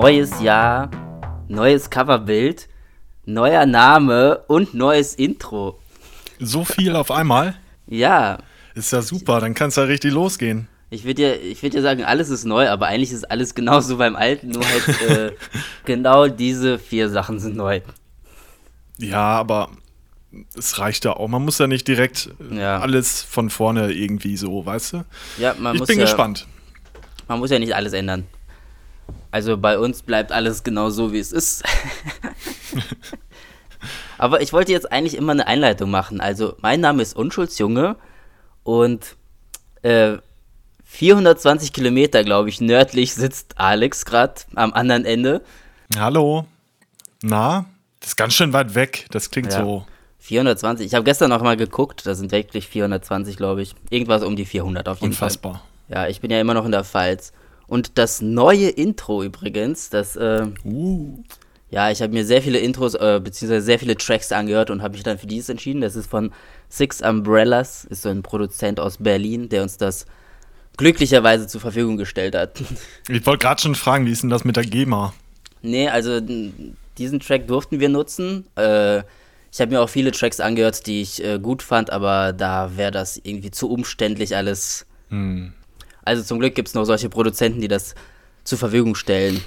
Neues Jahr, neues Coverbild, neuer Name und neues Intro. So viel auf einmal? Ja. Ist ja super, dann kann es ja richtig losgehen. Ich würde ja, ich würd ja sagen, alles ist neu, aber eigentlich ist alles genauso beim Alten, nur halt äh, genau diese vier Sachen sind neu. Ja, aber es reicht ja auch. Man muss ja nicht direkt Ja. alles von vorne irgendwie so, weißt du? Ja, man ich muss bin ja, gespannt. Man muss ja nicht alles ändern. Also bei uns bleibt alles genau so, wie es ist. Aber ich wollte jetzt eigentlich immer eine Einleitung machen. Also mein Name ist Unschuldsjunge und äh, 420 Kilometer, glaube ich, nördlich sitzt Alex gerade am anderen Ende. Hallo. Na? Das ist ganz schön weit weg. Das klingt Ja. so. 420. Ich habe gestern noch mal geguckt, da sind wirklich 420, glaube ich. Irgendwas um die 400 auf jeden Fall. Unfassbar. Ja, ich bin ja immer noch in der Pfalz. Und das neue Intro übrigens, das, äh, Uh. ja, ich habe mir sehr viele Intros, äh, beziehungsweise sehr viele Tracks angehört und habe mich dann für dieses entschieden. Das ist von Six Umbrellas, ist so ein Produzent aus Berlin, der uns das glücklicherweise zur Verfügung gestellt hat. Ich wollte gerade schon fragen, wie ist denn das mit der GEMA? nee, also diesen Track durften wir nutzen. Äh, ich habe mir auch viele Tracks angehört, die ich äh, gut fand, aber da wäre das irgendwie zu umständlich alles. Hm. Also zum Glück gibt es noch solche Produzenten, die das zur Verfügung stellen.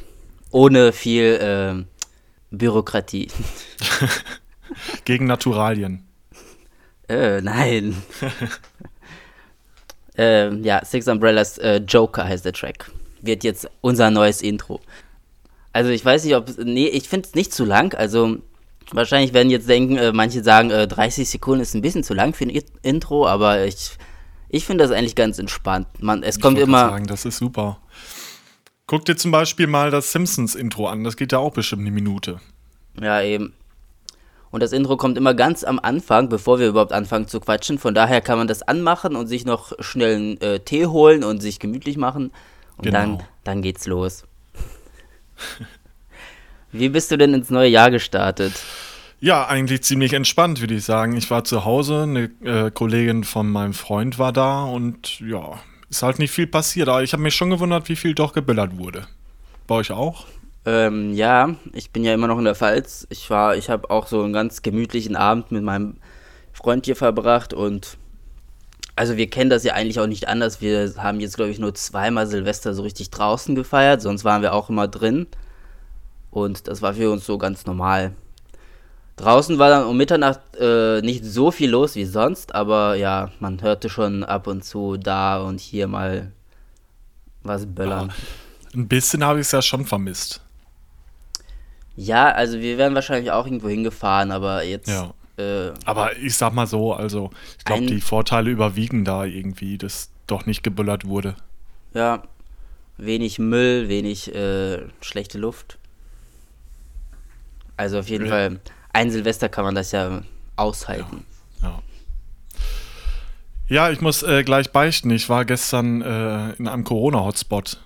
Ohne viel ähm, Bürokratie. Gegen Naturalien. äh, nein. ähm, ja, Six Umbrellas äh, Joker heißt der Track. Wird jetzt unser neues Intro. Also ich weiß nicht, ob. Nee, ich finde es nicht zu lang. Also wahrscheinlich werden jetzt denken, äh, manche sagen, äh, 30 Sekunden ist ein bisschen zu lang für ein Intro, aber ich, ich finde das eigentlich ganz entspannt. Man, es Ich kommt immer. Sagen, das ist super. Guck dir zum Beispiel mal das Simpsons-Intro an. Das geht ja auch bestimmt eine Minute. Ja, eben. Und das Intro kommt immer ganz am Anfang, bevor wir überhaupt anfangen zu quatschen. Von daher kann man das anmachen und sich noch schnell einen äh, Tee holen und sich gemütlich machen. Und Genau. dann, dann geht's los. Wie bist du denn ins neue Jahr gestartet? Ja, eigentlich ziemlich entspannt, würde ich sagen. Ich war zu Hause, eine äh, Kollegin von meinem Freund war da und ja, ist halt nicht viel passiert. Aber ich habe mich schon gewundert, wie viel doch geböllert wurde. Bei euch auch? Ähm, ja, ich bin ja immer noch in der Pfalz. Ich war, ich habe auch so einen ganz gemütlichen Abend mit meinem Freund hier verbracht und also wir kennen das ja eigentlich auch nicht anders. Wir haben jetzt, glaube ich, nur zweimal Silvester so richtig draußen gefeiert, sonst waren wir auch immer drin. Und das war für uns so ganz normal. Draußen war dann um Mitternacht äh, nicht so viel los wie sonst, aber ja, man hörte schon ab und zu da und hier mal was böllern. Ein bisschen habe ich es ja schon vermisst. Ja, also wir wären wahrscheinlich auch irgendwo hingefahren, aber jetzt. Ja. Äh, Aber ich sag mal so, also ich glaube, die Vorteile überwiegen da irgendwie, dass doch nicht geböllert wurde. ja, wenig Müll, wenig äh, schlechte Luft. Also auf jeden Ja. Fall, ein Silvester kann man das ja aushalten. Ja. Ja, ich muss äh, gleich beichten. Ich war gestern äh, in einem Corona-Hotspot.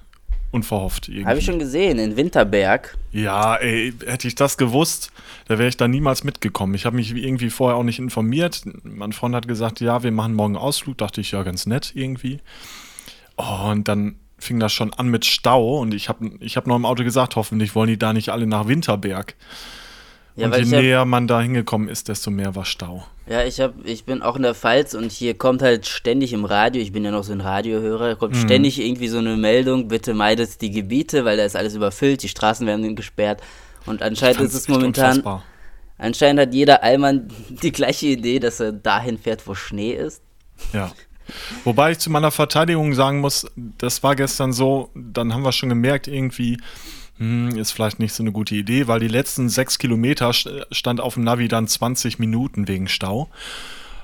Unverhofft. Habe ich schon gesehen, in Winterberg. Ja, ey, hätte ich das gewusst, da wäre ich da niemals mitgekommen. Ich habe mich irgendwie vorher auch nicht informiert. Mein Freund hat gesagt, ja, wir machen morgen Ausflug. Dachte ich, ja, ganz nett irgendwie. Oh, und dann fing das schon an mit Stau und ich habe ich hab noch im Auto gesagt, hoffentlich wollen die da nicht alle nach Winterberg. Ja, und je hab, näher man da hingekommen ist, desto mehr war Stau. ja, ich hab, ich bin auch in der Pfalz und hier kommt halt ständig im Radio, ich bin ja noch so ein Radiohörer, kommt ständig irgendwie so eine Meldung, bitte meidet die Gebiete, weil da ist alles überfüllt, die Straßen werden gesperrt. Und anscheinend ist es momentan unfassbar. Anscheinend hat jeder Allmann die gleiche Idee, dass er dahin fährt, wo Schnee ist. Ja. Wobei ich zu meiner Verteidigung sagen muss, das war gestern so, dann haben wir schon gemerkt, irgendwie hm, ist vielleicht nicht so eine gute Idee, weil die letzten sechs Kilometer st- stand auf dem Navi dann 20 Minuten wegen Stau.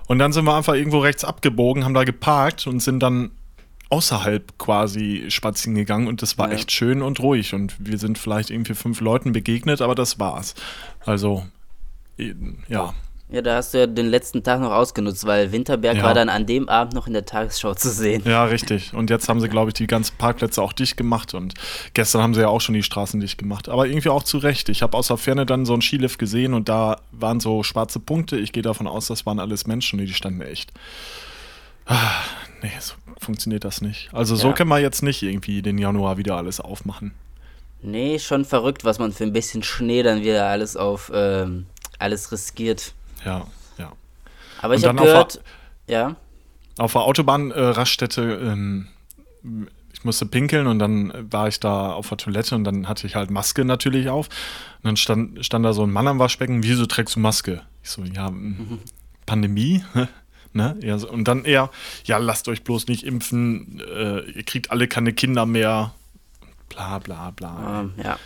Und dann sind wir einfach irgendwo rechts abgebogen, haben da geparkt und sind dann außerhalb quasi spazieren gegangen und das war Ja. echt schön und ruhig und wir sind vielleicht irgendwie fünf Leuten begegnet, aber das war's. Also, ja. Ja, da hast du ja den letzten Tag noch ausgenutzt, weil Winterberg Ja. war dann an dem Abend noch in der Tagesschau zu sehen. Ja, richtig. Und jetzt haben sie, glaube ich, die ganzen Parkplätze auch dicht gemacht. Und gestern haben sie ja auch schon die Straßen dicht gemacht. Aber irgendwie auch zu Recht. Ich habe aus der Ferne dann so einen Skilift gesehen und da waren so schwarze Punkte. Ich gehe davon aus, das waren alles Menschen, die standen echt. Ah, nee, so funktioniert das nicht. Also so Ja. können wir jetzt nicht irgendwie den Januar wieder alles aufmachen. Nee, schon verrückt, was man für ein bisschen Schnee dann wieder alles auf ähm, alles riskiert. Ja, ja. Aber ich habe dann auf gehört, ja, Auf der Autobahn-Raststätte, ähm, ich musste pinkeln und dann war ich da auf der Toilette und dann hatte ich halt Maske natürlich auf. Und dann stand, stand da so ein Mann am Waschbecken, wieso trägst du Maske? Ich so, ja, m, Pandemie, ne? Ja, so, und dann eher, ja, lasst euch bloß nicht impfen, äh, ihr kriegt alle keine Kinder mehr. Bla bla bla. ähm, ja.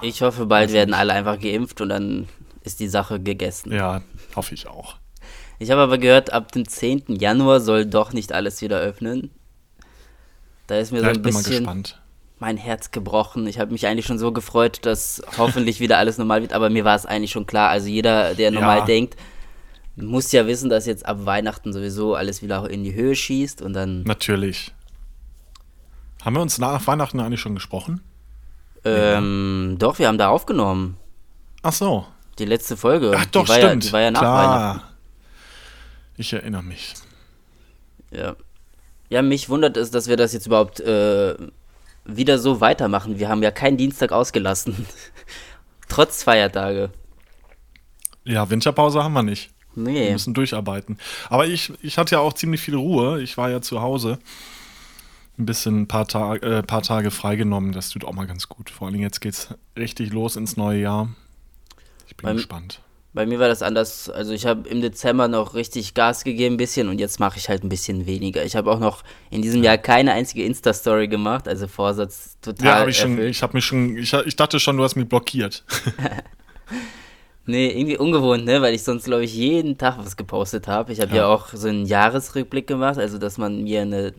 Ich hoffe, bald werden alle einfach geimpft und dann ist die Sache gegessen. Ja, hoffe ich auch. Ich habe aber gehört, ab dem 10. Januar soll doch nicht alles wieder öffnen. Da ist mir Ja, so ich ein bisschen gespannt. mein Herz gebrochen. Ich habe mich eigentlich schon so gefreut, dass hoffentlich wieder alles normal wird, aber mir war es eigentlich schon klar. Also jeder, der normal Ja. denkt, muss ja wissen, dass jetzt ab Weihnachten sowieso alles wieder in die Höhe schießt und dann Natürlich. Haben wir uns nach Weihnachten eigentlich schon gesprochen? ähm, doch, wir haben da aufgenommen. Ach so. Die letzte Folge. Ach doch, die war Ja, stimmt. die war ja nach Weihnachten. Klar. Ich erinnere mich. Ja. Ja, mich wundert es, dass wir das jetzt überhaupt äh, wieder so weitermachen. Wir haben ja keinen Dienstag ausgelassen. Trotz Feiertage. Ja, Winterpause haben wir nicht. Wir Nee. müssen durcharbeiten. Aber ich, ich hatte ja auch ziemlich viel Ruhe. Ich war ja zu Hause. Ein bisschen ein paar, Tag, äh, paar Tage freigenommen. Das tut auch mal ganz gut. Vor allem jetzt geht's richtig los ins neue Jahr. Ich bin Beim- gespannt. Bei mir war das anders. Also ich habe im Dezember noch richtig Gas gegeben ein bisschen und jetzt mache ich halt ein bisschen weniger. Ich habe auch noch in diesem Jahr keine einzige Insta-Story gemacht, also Vorsatz total Ja, habe ich schon. Ich habe mich schon. Ich, ich dachte schon, du hast mich blockiert. Nee, irgendwie ungewohnt, ne? Weil ich sonst, glaube ich, jeden Tag was gepostet habe. Ich habe ja. Ja. auch so einen Jahresrückblick gemacht, also dass man mir eine,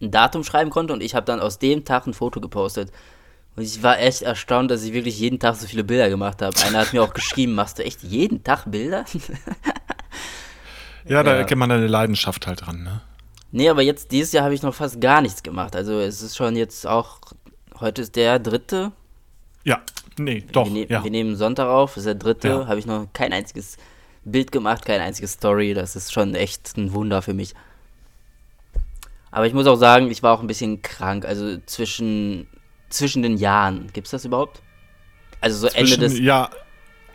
ein Datum schreiben konnte und ich habe dann aus dem Tag ein Foto gepostet. Und ich war echt erstaunt, dass ich wirklich jeden Tag so viele Bilder gemacht habe. Einer hat mir auch geschrieben, machst du echt jeden Tag Bilder? Ja, da Ja. erkennt man deine Leidenschaft halt dran, ne? nee, aber jetzt, dieses Jahr habe ich noch fast gar nichts gemacht. Also es ist schon jetzt auch, heute ist der dritte. Ja, nee, doch. wir, ne ja. wir nehmen Sonntag auf, ist der dritte. Ja. Habe ich noch kein einziges Bild gemacht, keine einzige Story. Das ist schon echt ein Wunder für mich. Aber ich muss auch sagen, ich war auch ein bisschen krank. Also zwischen, zwischen den Jahren. Gibt's das überhaupt? Also so Ende Zwischen- des, ja,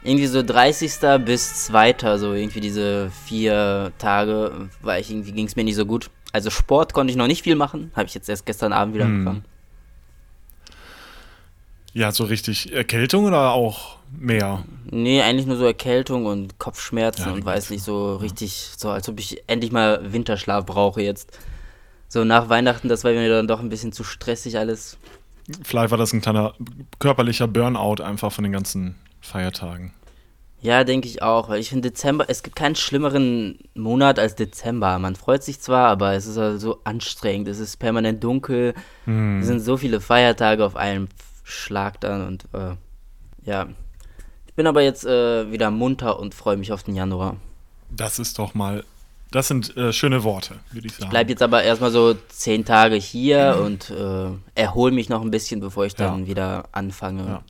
irgendwie so 30. bis 2. So irgendwie diese vier Tage, weil ich irgendwie ging es mir nicht so gut. Also Sport konnte ich noch nicht viel machen. Habe ich jetzt erst gestern Abend wieder Hm. angefangen. ja, so richtig Erkältung oder auch mehr? Nee, eigentlich nur so Erkältung und Kopfschmerzen Ja, und weiß nicht, so richtig, so als ob ich endlich mal Winterschlaf brauche jetzt. So nach Weihnachten, das war mir dann doch ein bisschen zu stressig alles. Vielleicht war das ein kleiner körperlicher Burnout einfach von den ganzen Feiertagen. Ja, denke ich auch, weil ich finde Dezember, es gibt keinen schlimmeren Monat als Dezember. Man freut sich zwar, aber es ist halt so anstrengend. Es ist permanent dunkel. Hm. Es sind so viele Feiertage auf einem Schlag dann und äh, ja. Ich bin aber jetzt äh, wieder munter und freue mich auf den Januar. Das ist doch mal, das sind äh, schöne Worte, würde ich sagen. Bleib jetzt aber erstmal so zehn Tage hier und äh, erhole mich noch ein bisschen, bevor ich dann Ja. wieder anfange. Ja.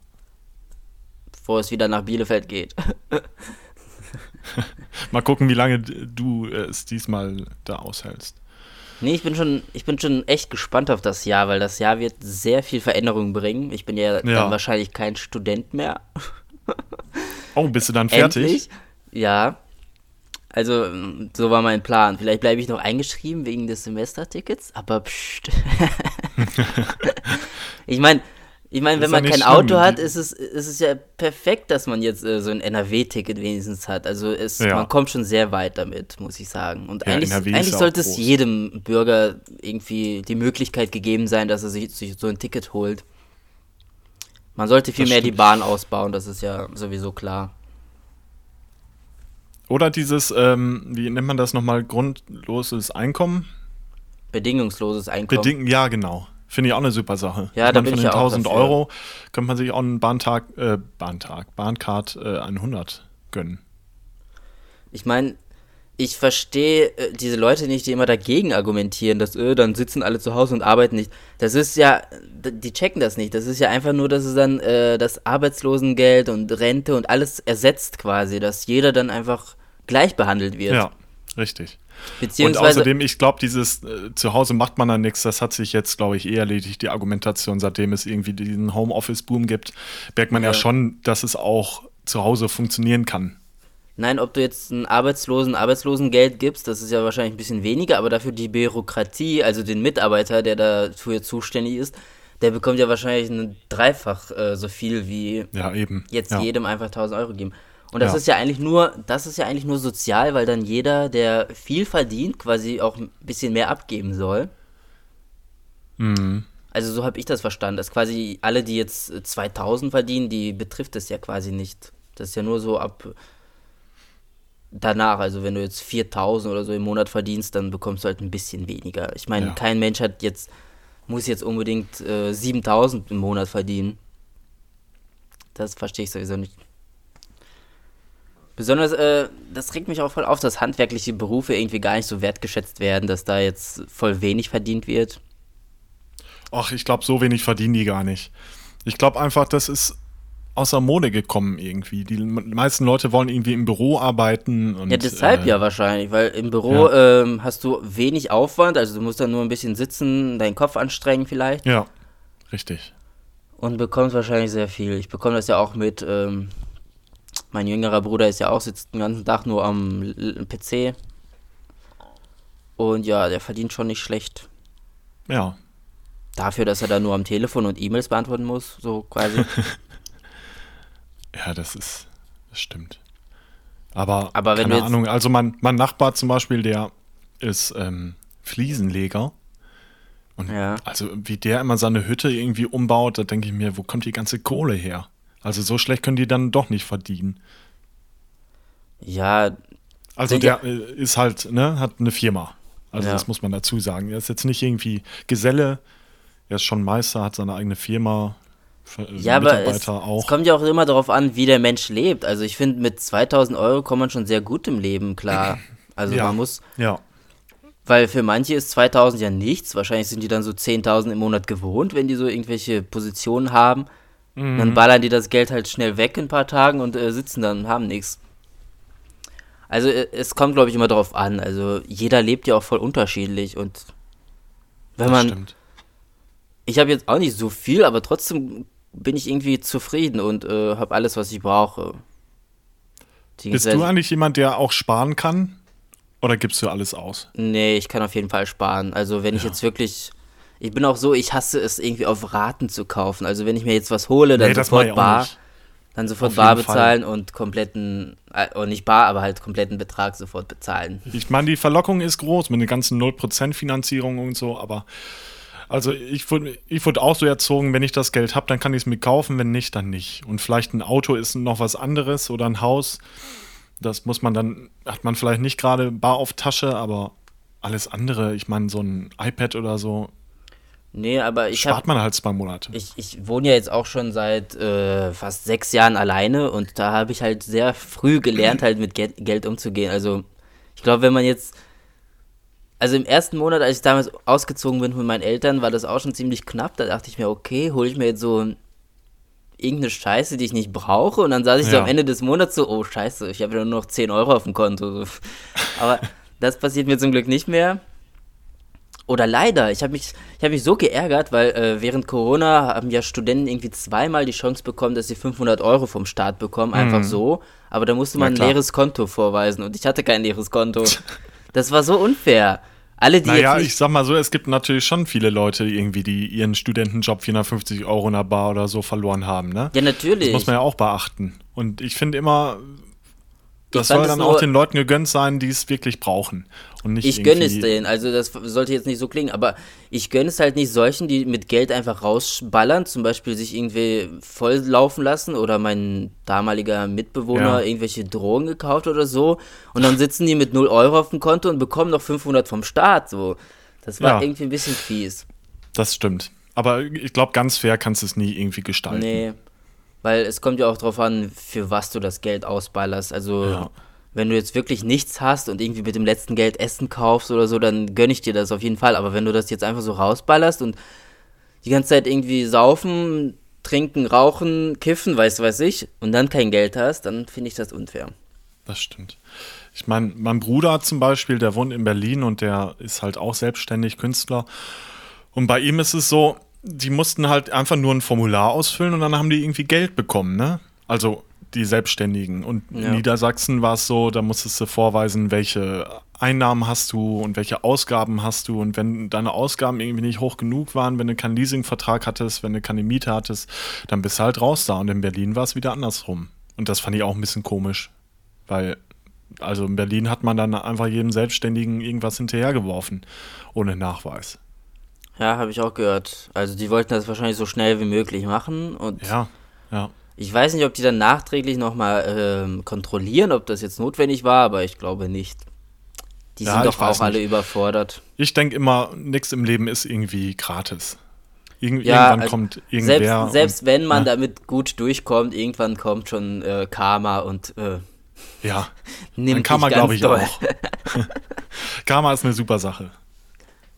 Bevor es wieder nach Bielefeld geht. Mal gucken, wie lange du äh, es diesmal da aushältst. nee, ich bin schon, ich bin schon echt gespannt auf das Jahr, weil das Jahr wird sehr viel Veränderung bringen. Ich bin ja, Ja. dann wahrscheinlich kein Student mehr. Oh, bist du dann fertig? Endlich. Ja. Also, so war mein Plan. Vielleicht bleibe ich noch eingeschrieben wegen des Semestertickets, aber pst. ich meine, ich meine, wenn man kein nicht Auto schlimm. hat, ist es, ist es ja perfekt, dass man jetzt äh, so ein NRW-Ticket wenigstens hat. Also es, Ja. man kommt schon sehr weit damit, muss ich sagen. Und Ja, eigentlich, eigentlich sollte es groß. jedem Bürger irgendwie die Möglichkeit gegeben sein, dass er sich, sich so ein Ticket holt. Man sollte viel Das mehr die. Bahn ausbauen, das ist ja sowieso klar. Oder dieses, ähm, wie nennt man das nochmal, grundloses Einkommen? Bedingungsloses Einkommen. Bedingen, ja, genau. Finde ich auch eine super Sache. Ja, da bin von ich den ja auch 1000 dafür. Euro könnte man sich auch einen Bahntag, äh, Bahntag, Bahncard äh, 100 gönnen. Ich meine, ich verstehe äh, diese Leute nicht, die immer dagegen argumentieren, dass äh, dann sitzen alle zu Hause und arbeiten nicht. Das ist ja, die checken das nicht. Das ist ja einfach nur, dass es dann äh, das Arbeitslosengeld und Rente und alles ersetzt quasi, dass jeder dann einfach gleich behandelt wird. Ja. Richtig. Und außerdem, ich glaube, dieses äh, zu Hause macht man dann nichts, das hat sich jetzt, glaube ich, eh erledigt, die Argumentation, seitdem es irgendwie diesen Homeoffice-Boom gibt, merkt man ja. Ja. schon, dass es auch zu Hause funktionieren kann. nein, ob du jetzt einen Arbeitslosen Arbeitslosengeld gibst, das ist ja wahrscheinlich ein bisschen weniger, aber dafür die Bürokratie, also den Mitarbeiter, der dafür zuständig ist, der bekommt ja wahrscheinlich ein dreifach äh, so viel wie Ja, eben. jetzt ja. jedem einfach 1000 Euro geben. Und das Ja. ist ja eigentlich nur, das ist ja eigentlich nur sozial, weil dann jeder, der viel verdient, quasi auch ein bisschen mehr abgeben soll. Mhm. Also so habe ich das verstanden, dass quasi alle, die jetzt äh, 2000 verdienen, die betrifft das ja quasi nicht. Das ist ja nur so ab danach, also wenn du jetzt 4000 oder so im Monat verdienst, dann bekommst du halt ein bisschen weniger. Ich meine, Ja. kein Mensch hat jetzt muss jetzt unbedingt äh, 7000 im Monat verdienen. Das verstehe ich sowieso nicht. Besonders, äh, das regt mich auch voll auf, dass handwerkliche Berufe irgendwie gar nicht so wertgeschätzt werden, dass da jetzt voll wenig verdient wird. Ach, ich glaube, so wenig verdienen die gar nicht. Ich glaube einfach, das ist außer Mode gekommen irgendwie. Die meisten Leute wollen irgendwie im Büro arbeiten. Und, Ja, deshalb äh, ja wahrscheinlich, weil im Büro ähm, hast du wenig Aufwand, also du musst dann nur ein bisschen sitzen, deinen Kopf anstrengen vielleicht Ja, richtig. und bekommst wahrscheinlich sehr viel. Ich bekomme das ja auch mit, ähm, mein jüngerer Bruder ist ja auch, sitzt den ganzen Tag nur am PC und ja, der verdient schon nicht schlecht. Ja, Dafür, dass er da nur am Telefon und E-Mails beantworten muss, so quasi. ja, das ist, das stimmt. Aber, Aber wenn keine Ahnung, also mein, mein Nachbar zum Beispiel, der ist ähm, Fliesenleger. Und Ja. also wie der immer seine Hütte irgendwie umbaut, da denke ich mir, wo kommt die ganze Kohle her? Also so schlecht können die dann doch nicht verdienen. ja, Also der äh, ist halt, ne, hat eine Firma. Also Ja. das muss man dazu sagen. Er ist jetzt nicht irgendwie Geselle, er ist schon Meister, hat seine eigene Firma, äh, Ja, aber es, es kommt ja auch immer darauf an, wie der Mensch lebt. Also ich finde, mit 2000 Euro kommt man schon sehr gut im Leben klar. Also Ja. man muss, Ja, weil für manche ist 2000 ja nichts. Wahrscheinlich sind die dann so 10.000 im Monat gewohnt, wenn die so irgendwelche Positionen haben. Mhm. Dann ballern die das Geld halt schnell weg in ein paar Tagen und äh, sitzen dann und haben nichts. Also äh, es kommt, glaube ich, immer darauf an. Also jeder lebt ja auch voll unterschiedlich und wenn das man stimmt. ich habe jetzt auch nicht so viel, aber trotzdem bin ich irgendwie zufrieden und äh, habe alles, was ich brauche. Bist du eigentlich jemand, der auch sparen kann? Oder gibst du alles aus? Nee, ich kann auf jeden Fall sparen. Also wenn ich Ja. jetzt wirklich. Ich bin auch so, ich hasse es irgendwie auf Raten zu kaufen. Also wenn ich mir jetzt was hole, dann Nee, sofort bar, dann sofort Auf bar jeden Fall. bezahlen und kompletten, äh, und nicht bar, aber halt kompletten Betrag sofort bezahlen. Ich meine, die Verlockung ist groß mit den ganzen 0% Finanzierung und so, aber also ich wurde ich wurde auch so erzogen, wenn ich das Geld habe, dann kann ich es mir kaufen, wenn nicht, dann nicht. Und vielleicht ein Auto ist noch was anderes oder ein Haus. Das muss man dann, hat man vielleicht nicht gerade bar auf Tasche, aber alles andere, ich meine, so ein iPad oder so, Nee, aber ich spart man halt zwei Monate. Ich, ich wohne ja jetzt auch schon seit äh, fast sechs Jahren alleine und da habe ich halt sehr früh gelernt, halt mit Geld, Geld umzugehen. Also ich glaube, wenn man jetzt, also im ersten Monat, als ich damals ausgezogen bin von meinen Eltern, war das auch schon ziemlich knapp. Da dachte ich mir, okay, hole ich mir jetzt so irgendeine Scheiße, die ich nicht brauche und dann saß ich so Ja. am Ende des Monats so, oh scheiße, ich habe ja nur noch 10 Euro auf dem Konto. So. Aber das passiert mir zum Glück nicht mehr. Oder leider, ich habe mich, ich hab mich so geärgert, weil äh, während Corona haben ja Studenten irgendwie zweimal die Chance bekommen, dass sie 500 Euro vom Staat bekommen, einfach so. Aber da musste man Mhm. Ein leeres Konto vorweisen und ich hatte kein leeres Konto. Das war so unfair. Alle, die Naja, ich sag mal so, es gibt natürlich schon viele Leute irgendwie, die ihren Studentenjob 450 Euro in der Bar oder so verloren haben, ne? Ja, natürlich. Das muss man ja auch beachten. Und ich finde immer, das soll dann auch den Leuten gegönnt sein, die es wirklich brauchen. Ich gönne es denen, also das sollte jetzt nicht so klingen, aber ich gönne es halt nicht solchen, die mit Geld einfach rausballern, zum Beispiel sich irgendwie volllaufen lassen oder mein damaliger Mitbewohner Ja. irgendwelche Drogen gekauft oder so und dann sitzen die mit 0 Euro auf dem Konto und bekommen noch 500 vom Staat, so. Das war Ja. irgendwie ein bisschen fies. Das stimmt. Aber ich glaube, ganz fair kannst du es nie irgendwie gestalten. Nee, weil es kommt ja auch drauf an, für was du das Geld ausballerst, also... Ja. Wenn du jetzt wirklich nichts hast und irgendwie mit dem letzten Geld Essen kaufst oder so, dann gönne ich dir das auf jeden Fall. Aber wenn du das jetzt einfach so rausballerst und die ganze Zeit irgendwie saufen, trinken, rauchen, kiffen, weiß weiß ich, und dann kein Geld hast, dann finde ich das unfair. Das stimmt. Ich meine, mein Bruder zum Beispiel, der wohnt in Berlin und der ist halt auch selbstständig Künstler. Und bei ihm ist es so, die mussten halt einfach nur ein Formular ausfüllen und dann haben die irgendwie Geld bekommen, ne? Also die Selbstständigen. Und ja. in Niedersachsen war es so, da musstest du vorweisen, welche Einnahmen hast du und welche Ausgaben hast du. Und wenn deine Ausgaben irgendwie nicht hoch genug waren, wenn du keinen Leasingvertrag hattest, wenn du keine Miete hattest, dann bist du halt raus da. Und in Berlin war es wieder andersrum. Und das fand ich auch ein bisschen komisch. Weil, also in Berlin hat man dann einfach jedem Selbstständigen irgendwas hinterhergeworfen, ohne Nachweis. Ja, habe ich auch gehört. Also die wollten das wahrscheinlich so schnell wie möglich machen und ja, ja. Ich weiß nicht, ob die dann nachträglich nochmal ähm, kontrollieren, ob das jetzt notwendig war, aber ich glaube nicht. Die ja, sind doch auch alle überfordert. Ich denke immer, nichts im Leben ist irgendwie gratis. Irgend ja, irgendwann also kommt irgendwer. Selbst, selbst und, wenn man ja. damit gut durchkommt, irgendwann kommt schon äh, Karma und äh, ja, nimmt Karma glaube ich doll. auch. Karma ist eine super Sache.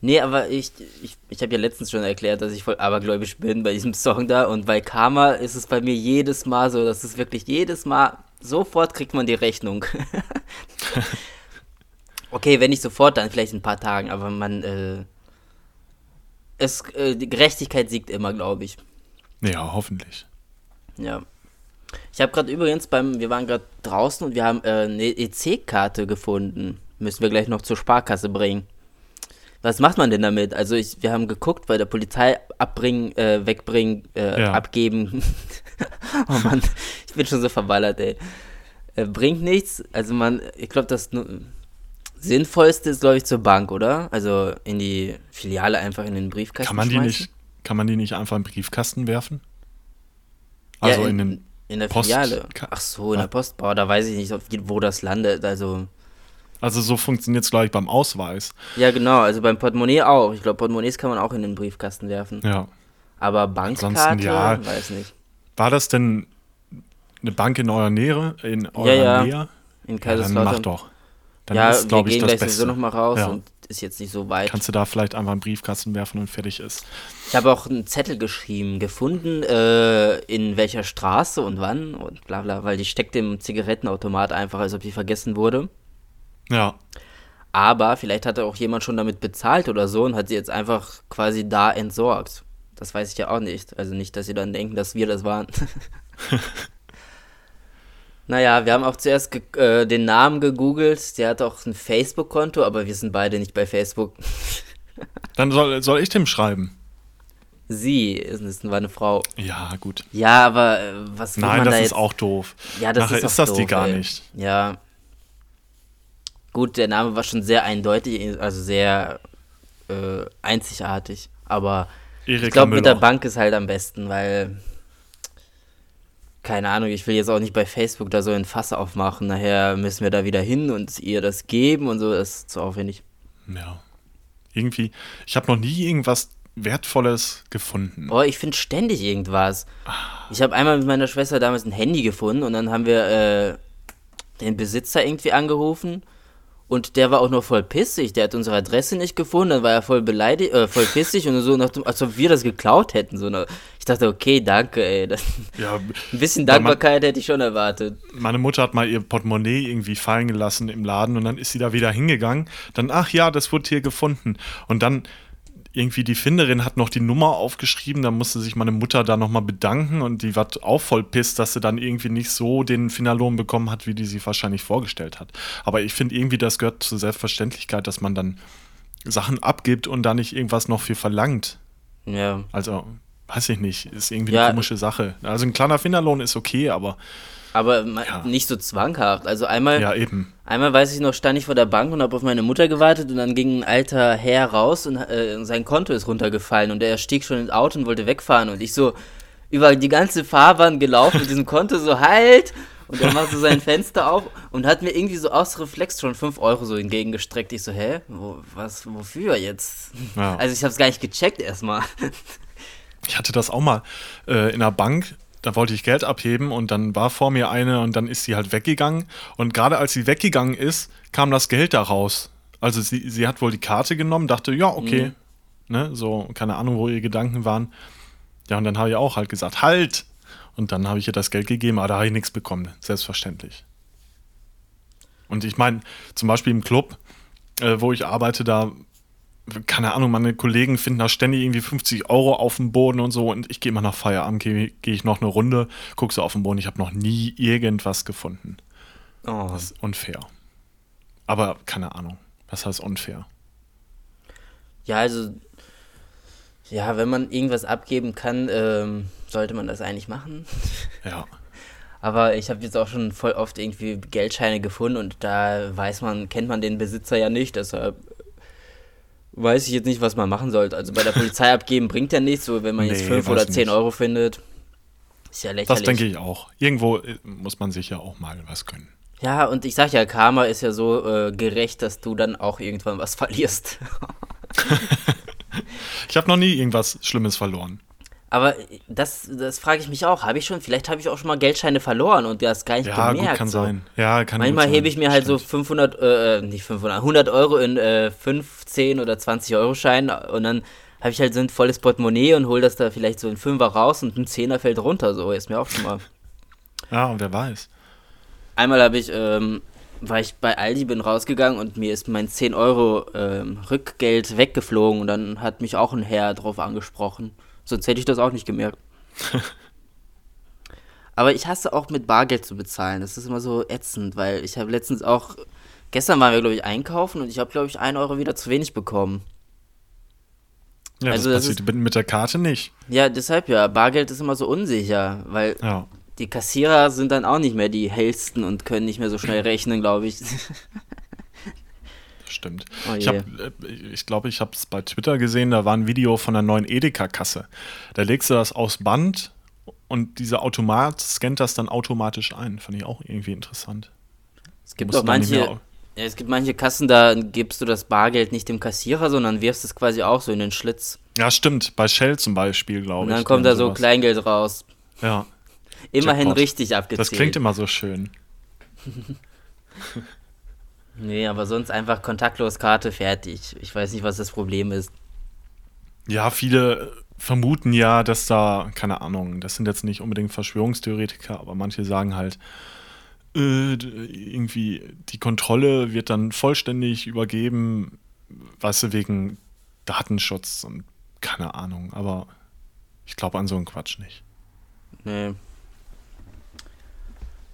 Nee, aber ich, ich, ich habe ja letztens schon erklärt, dass ich voll abergläubisch bin bei diesem Song da. Und bei Karma ist es bei mir jedes Mal so, dass es wirklich jedes Mal, sofort kriegt man die Rechnung. okay, wenn nicht sofort, dann vielleicht in ein paar Tagen, aber man, äh, es, äh, die Gerechtigkeit siegt immer, glaube ich. Ja, hoffentlich. Ja. Ich habe gerade übrigens beim, wir waren gerade draußen und wir haben äh, eine EC-Karte gefunden. Müssen wir gleich noch zur Sparkasse bringen was macht man denn damit? Also ich, wir haben geguckt, bei der Polizei abbringen, äh, wegbringen, äh, ja. abgeben. oh Mann, ich bin schon so verballert, ey. Äh, bringt nichts. Also man, ich glaube, das Sinnvollste ist, glaube ich, zur Bank, oder? Also in die Filiale einfach in den Briefkasten kann man die nicht Kann man die nicht einfach in den Briefkasten werfen? Also ja, in, in, den in der Post Filiale. Ach so, in ja. der Post. Boah, da weiß ich nicht, wo das landet. Also also so funktioniert es gleich beim Ausweis. Ja, genau. Also beim Portemonnaie auch. Ich glaube, Portemonnaies kann man auch in den Briefkasten werfen. Ja. Aber Bankkarte, ja, weiß nicht. War das denn eine Bank in eurer Nähe? In eurer ja, ja. Nähe? In Kaiserslautern. Ja, dann mach doch. Dann ja, ist, wir gehen ich, gleich sowieso nochmal raus ja. und ist jetzt nicht so weit. Kannst du da vielleicht einfach einen Briefkasten werfen und fertig ist. Ich habe auch einen Zettel geschrieben, gefunden, äh, in welcher Straße und wann und bla bla, weil die steckt im Zigarettenautomat einfach, als ob die vergessen wurde. Ja. Aber vielleicht hat auch jemand schon damit bezahlt oder so und hat sie jetzt einfach quasi da entsorgt. Das weiß ich ja auch nicht. Also nicht, dass sie dann denken, dass wir das waren. naja, wir haben auch zuerst äh, den Namen gegoogelt. Der hat auch ein Facebook-Konto, aber wir sind beide nicht bei Facebook. dann soll, soll ich dem schreiben. Sie ist, ist, war eine Frau. Ja, gut. Ja, aber äh, was Nein, man das da ist jetzt? auch doof. Ja, das Nachher ist, ist das doof, die gar ey. nicht. Ja, Gut, der Name war schon sehr eindeutig, also sehr äh, einzigartig. Aber Erika ich glaube, mit der Bank ist halt am besten, weil. Keine Ahnung, ich will jetzt auch nicht bei Facebook da so ein Fass aufmachen. Nachher müssen wir da wieder hin und ihr das geben und so. Das ist zu aufwendig. Ja. Irgendwie, ich habe noch nie irgendwas Wertvolles gefunden. Oh, ich finde ständig irgendwas. Ich habe einmal mit meiner Schwester damals ein Handy gefunden und dann haben wir äh, den Besitzer irgendwie angerufen und der war auch noch voll pissig. Der hat unsere Adresse nicht gefunden. Dann war er voll beleidigt, äh, voll pissig und so, dem, als ob wir das geklaut hätten. So, ich dachte, okay, danke, ey. Das, ja, ein bisschen Dankbarkeit man, hätte ich schon erwartet. Meine Mutter hat mal ihr Portemonnaie irgendwie fallen gelassen im Laden und dann ist sie da wieder hingegangen. Dann, ach ja, das wurde hier gefunden. Und dann irgendwie die Finderin hat noch die Nummer aufgeschrieben, da musste sich meine Mutter da nochmal bedanken und die war auch voll pisst, dass sie dann irgendwie nicht so den Finallohn bekommen hat, wie die sie wahrscheinlich vorgestellt hat. Aber ich finde irgendwie, das gehört zur Selbstverständlichkeit, dass man dann Sachen abgibt und da nicht irgendwas noch für verlangt. Ja. Also, weiß ich nicht, ist irgendwie ja. eine komische Sache. Also ein kleiner Finderlohn ist okay, aber aber ja. nicht so zwanghaft. Also einmal, ja, eben. einmal weiß ich noch, stand ich vor der Bank und habe auf meine Mutter gewartet und dann ging ein alter Herr raus und äh, sein Konto ist runtergefallen und er stieg schon ins Auto und wollte wegfahren und ich so über die ganze Fahrbahn gelaufen mit diesem Konto so halt und er macht so sein Fenster auf und hat mir irgendwie so aus Reflex schon 5 Euro so entgegengestreckt. Ich so, hä? Wo, was, wofür jetzt? Ja. Also ich habe es gar nicht gecheckt erstmal. Ich hatte das auch mal äh, in der Bank da wollte ich Geld abheben und dann war vor mir eine und dann ist sie halt weggegangen. Und gerade als sie weggegangen ist, kam das Geld da raus. Also sie, sie hat wohl die Karte genommen, dachte, ja, okay. Mhm. Ne, so, keine Ahnung, wo ihre Gedanken waren. Ja, und dann habe ich auch halt gesagt, halt! Und dann habe ich ihr das Geld gegeben, aber da habe ich nichts bekommen, selbstverständlich. Und ich meine, zum Beispiel im Club, äh, wo ich arbeite, da, keine Ahnung, meine Kollegen finden da ständig irgendwie 50 Euro auf dem Boden und so. Und ich gehe immer nach Feierabend, gehe geh ich noch eine Runde, gucke so auf den Boden. Ich habe noch nie irgendwas gefunden. Oh. Das ist unfair. Aber keine Ahnung. Was heißt unfair? Ja, also, ja, wenn man irgendwas abgeben kann, ähm, sollte man das eigentlich machen. Ja. Aber ich habe jetzt auch schon voll oft irgendwie Geldscheine gefunden und da weiß man, kennt man den Besitzer ja nicht, deshalb weiß ich jetzt nicht, was man machen sollte. Also bei der Polizei abgeben bringt ja nichts, so wenn man nee, jetzt 5 oder 10 nicht. Euro findet. Ist ja lächerlich. Das denke ich auch. Irgendwo äh, muss man sich ja auch mal was gönnen. Ja, und ich sag ja, Karma ist ja so äh, gerecht, dass du dann auch irgendwann was verlierst. ich habe noch nie irgendwas Schlimmes verloren. Aber das, das frage ich mich auch. Habe ich schon, vielleicht habe ich auch schon mal Geldscheine verloren und das gar nicht ja, gemerkt. Gut, kann so. sein. Ja, kann Manchmal hebe ich mir halt Stimmt. so 500, äh, äh, nicht 500, 100 Euro in äh, 15 oder 20 Euro Schein und dann habe ich halt so ein volles Portemonnaie und hole das da vielleicht so in Fünfer raus und ein Zehner fällt runter. So ist mir auch schon mal. Ja, und wer weiß. Einmal habe ich, ähm, war ich bei Aldi, bin rausgegangen und mir ist mein 10 Euro ähm, Rückgeld weggeflogen und dann hat mich auch ein Herr drauf angesprochen. Sonst hätte ich das auch nicht gemerkt. Aber ich hasse auch mit Bargeld zu bezahlen. Das ist immer so ätzend, weil ich habe letztens auch, gestern waren wir, glaube ich, einkaufen und ich habe, glaube ich, 1 Euro wieder zu wenig bekommen. Ja, also das passiert das ist, mit der Karte nicht. Ja, deshalb ja. Bargeld ist immer so unsicher, weil ja. die Kassierer sind dann auch nicht mehr die hellsten und können nicht mehr so schnell rechnen, glaube ich. Stimmt. Oh ich glaube, ich, glaub, ich habe es bei Twitter gesehen, da war ein Video von einer neuen Edeka-Kasse. Da legst du das aus Band und dieser Automat scannt das dann automatisch ein. Fand ich auch irgendwie interessant. Es gibt auch manche, ja, es gibt manche Kassen, da gibst du das Bargeld nicht dem Kassierer, sondern wirfst es quasi auch so in den Schlitz. Ja, stimmt. Bei Shell zum Beispiel, glaube ich. Und dann kommt da so Kleingeld raus. Ja. Immerhin Jackpot. richtig abgezählt. Das klingt immer so schön. Nee, aber sonst einfach kontaktlos Karte fertig. Ich weiß nicht, was das Problem ist. Ja, viele vermuten ja, dass da, keine Ahnung, das sind jetzt nicht unbedingt Verschwörungstheoretiker, aber manche sagen halt, äh, irgendwie die Kontrolle wird dann vollständig übergeben, weißt du, wegen Datenschutz und keine Ahnung, aber ich glaube an so einen Quatsch nicht. Nee.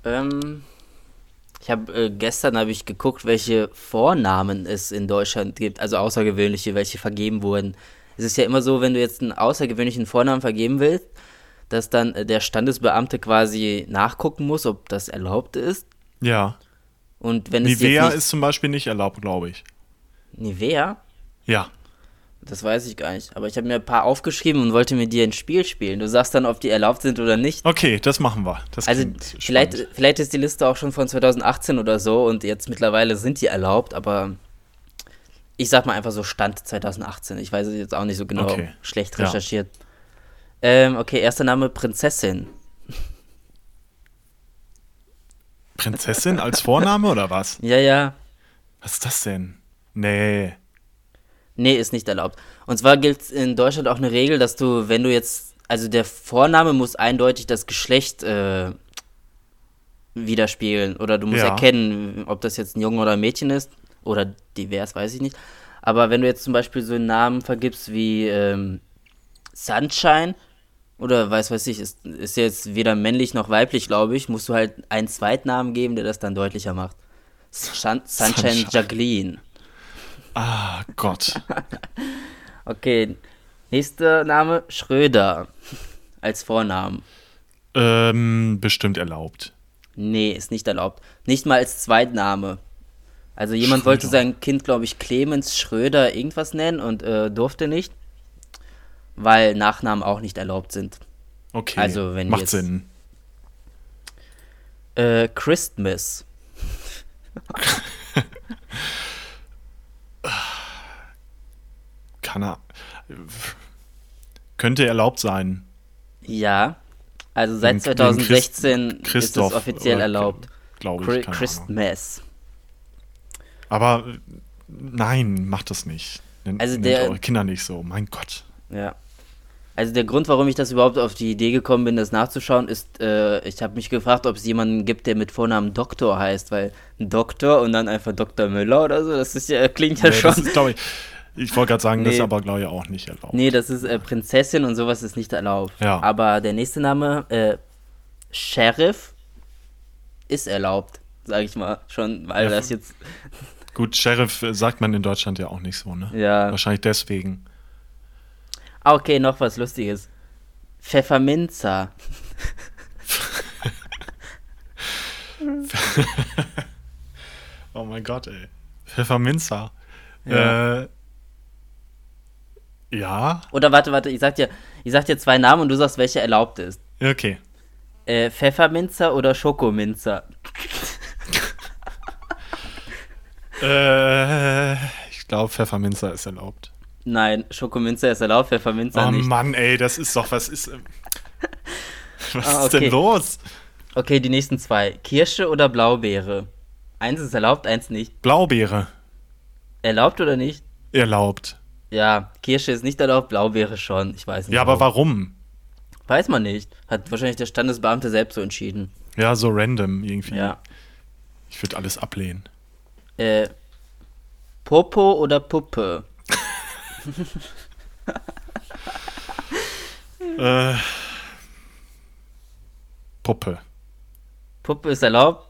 Ähm, ich habe äh, gestern habe ich geguckt, welche Vornamen es in Deutschland gibt, also außergewöhnliche, welche vergeben wurden. Es ist ja immer so, wenn du jetzt einen außergewöhnlichen Vornamen vergeben willst, dass dann äh, der Standesbeamte quasi nachgucken muss, ob das erlaubt ist. Ja. Und wenn es Nivea ist zum Beispiel nicht erlaubt, glaube ich. Nivea? Ja. Das weiß ich gar nicht. Aber ich habe mir ein paar aufgeschrieben und wollte mir die ein Spiel spielen. Du sagst dann, ob die erlaubt sind oder nicht. Okay, das machen wir. Das also vielleicht, vielleicht ist die Liste auch schon von 2018 oder so und jetzt mittlerweile sind die erlaubt, aber ich sag mal einfach so Stand 2018. Ich weiß es jetzt auch nicht so genau. Okay. Schlecht recherchiert. Ja. Ähm, okay, erster Name Prinzessin. Prinzessin als Vorname oder was? Ja, ja. Was ist das denn? Nee. Nee, ist nicht erlaubt. Und zwar gilt in Deutschland auch eine Regel, dass du, wenn du jetzt, also der Vorname muss eindeutig das Geschlecht äh, widerspiegeln. Oder du musst ja. erkennen, ob das jetzt ein Junge oder ein Mädchen ist. Oder divers, weiß ich nicht. Aber wenn du jetzt zum Beispiel so einen Namen vergibst wie ähm, Sunshine, oder weiß weiß ich, ist, ist jetzt weder männlich noch weiblich, glaube ich, musst du halt einen Zweitnamen geben, der das dann deutlicher macht. Sun Sunshine, Sunshine. Jacqueline. Ah, Gott. okay, nächster Name Schröder als Vornamen. Ähm, bestimmt erlaubt. Nee, ist nicht erlaubt. Nicht mal als Zweitname. Also jemand Schröder. wollte sein Kind, glaube ich, Clemens Schröder irgendwas nennen und äh, durfte nicht, weil Nachnamen auch nicht erlaubt sind. Okay, also, wenn macht jetzt, Sinn. Äh, Christmas. kann er. Könnte erlaubt sein. Ja. Also seit 2016 Christ, ist es offiziell erlaubt. Glaube ich. Christmas. Aber nein, macht das nicht. Nennt, also der, eure Kinder nicht so, mein Gott. Ja. Also der Grund, warum ich das überhaupt auf die Idee gekommen bin, das nachzuschauen, ist, äh, ich habe mich gefragt, ob es jemanden gibt, der mit Vornamen Doktor heißt, weil Doktor und dann einfach Dr. Müller oder so, das ist ja, klingt ja Nee, schon. das ist, glaube ich, ich wollte gerade sagen, das ist Nee. aber, glaube ich, auch nicht erlaubt. Nee, das ist äh, Prinzessin und sowas ist nicht erlaubt. Ja. Aber der nächste Name, äh, Sheriff, ist erlaubt, sag ich mal schon, weil Ja. das jetzt, Gut, Sheriff äh, sagt man in Deutschland ja auch nicht so, ne? ja. Wahrscheinlich deswegen. Ah, okay, noch was Lustiges. Pfefferminzer. Oh mein Gott, ey. Pfefferminzer. Ja. Äh, ja, Oder warte, warte, ich sag dir, ich sag dir zwei Namen und du sagst, welche erlaubt ist. okay. Äh, Pfefferminzer oder Schokominzer? Äh, ich glaube, Pfefferminzer ist erlaubt. Nein, Schokominzer ist erlaubt, Pfefferminzer Oh nicht. Mann, ey, das ist doch, was ist. ähm, Was Ah, ist denn okay. los? Okay, die nächsten zwei. Kirsche oder Blaubeere? Eins ist erlaubt, eins nicht. Blaubeere. Erlaubt oder nicht? Erlaubt. Ja, Kirsche ist nicht erlaubt, Blaubeere schon. Ich weiß nicht. Ja, aber warum? Weiß man nicht. Hat wahrscheinlich der Standesbeamte selbst so entschieden. Ja, so random irgendwie. Ja. Ich würde alles ablehnen. Äh, Popo oder Puppe? Äh, Puppe. Puppe ist erlaubt?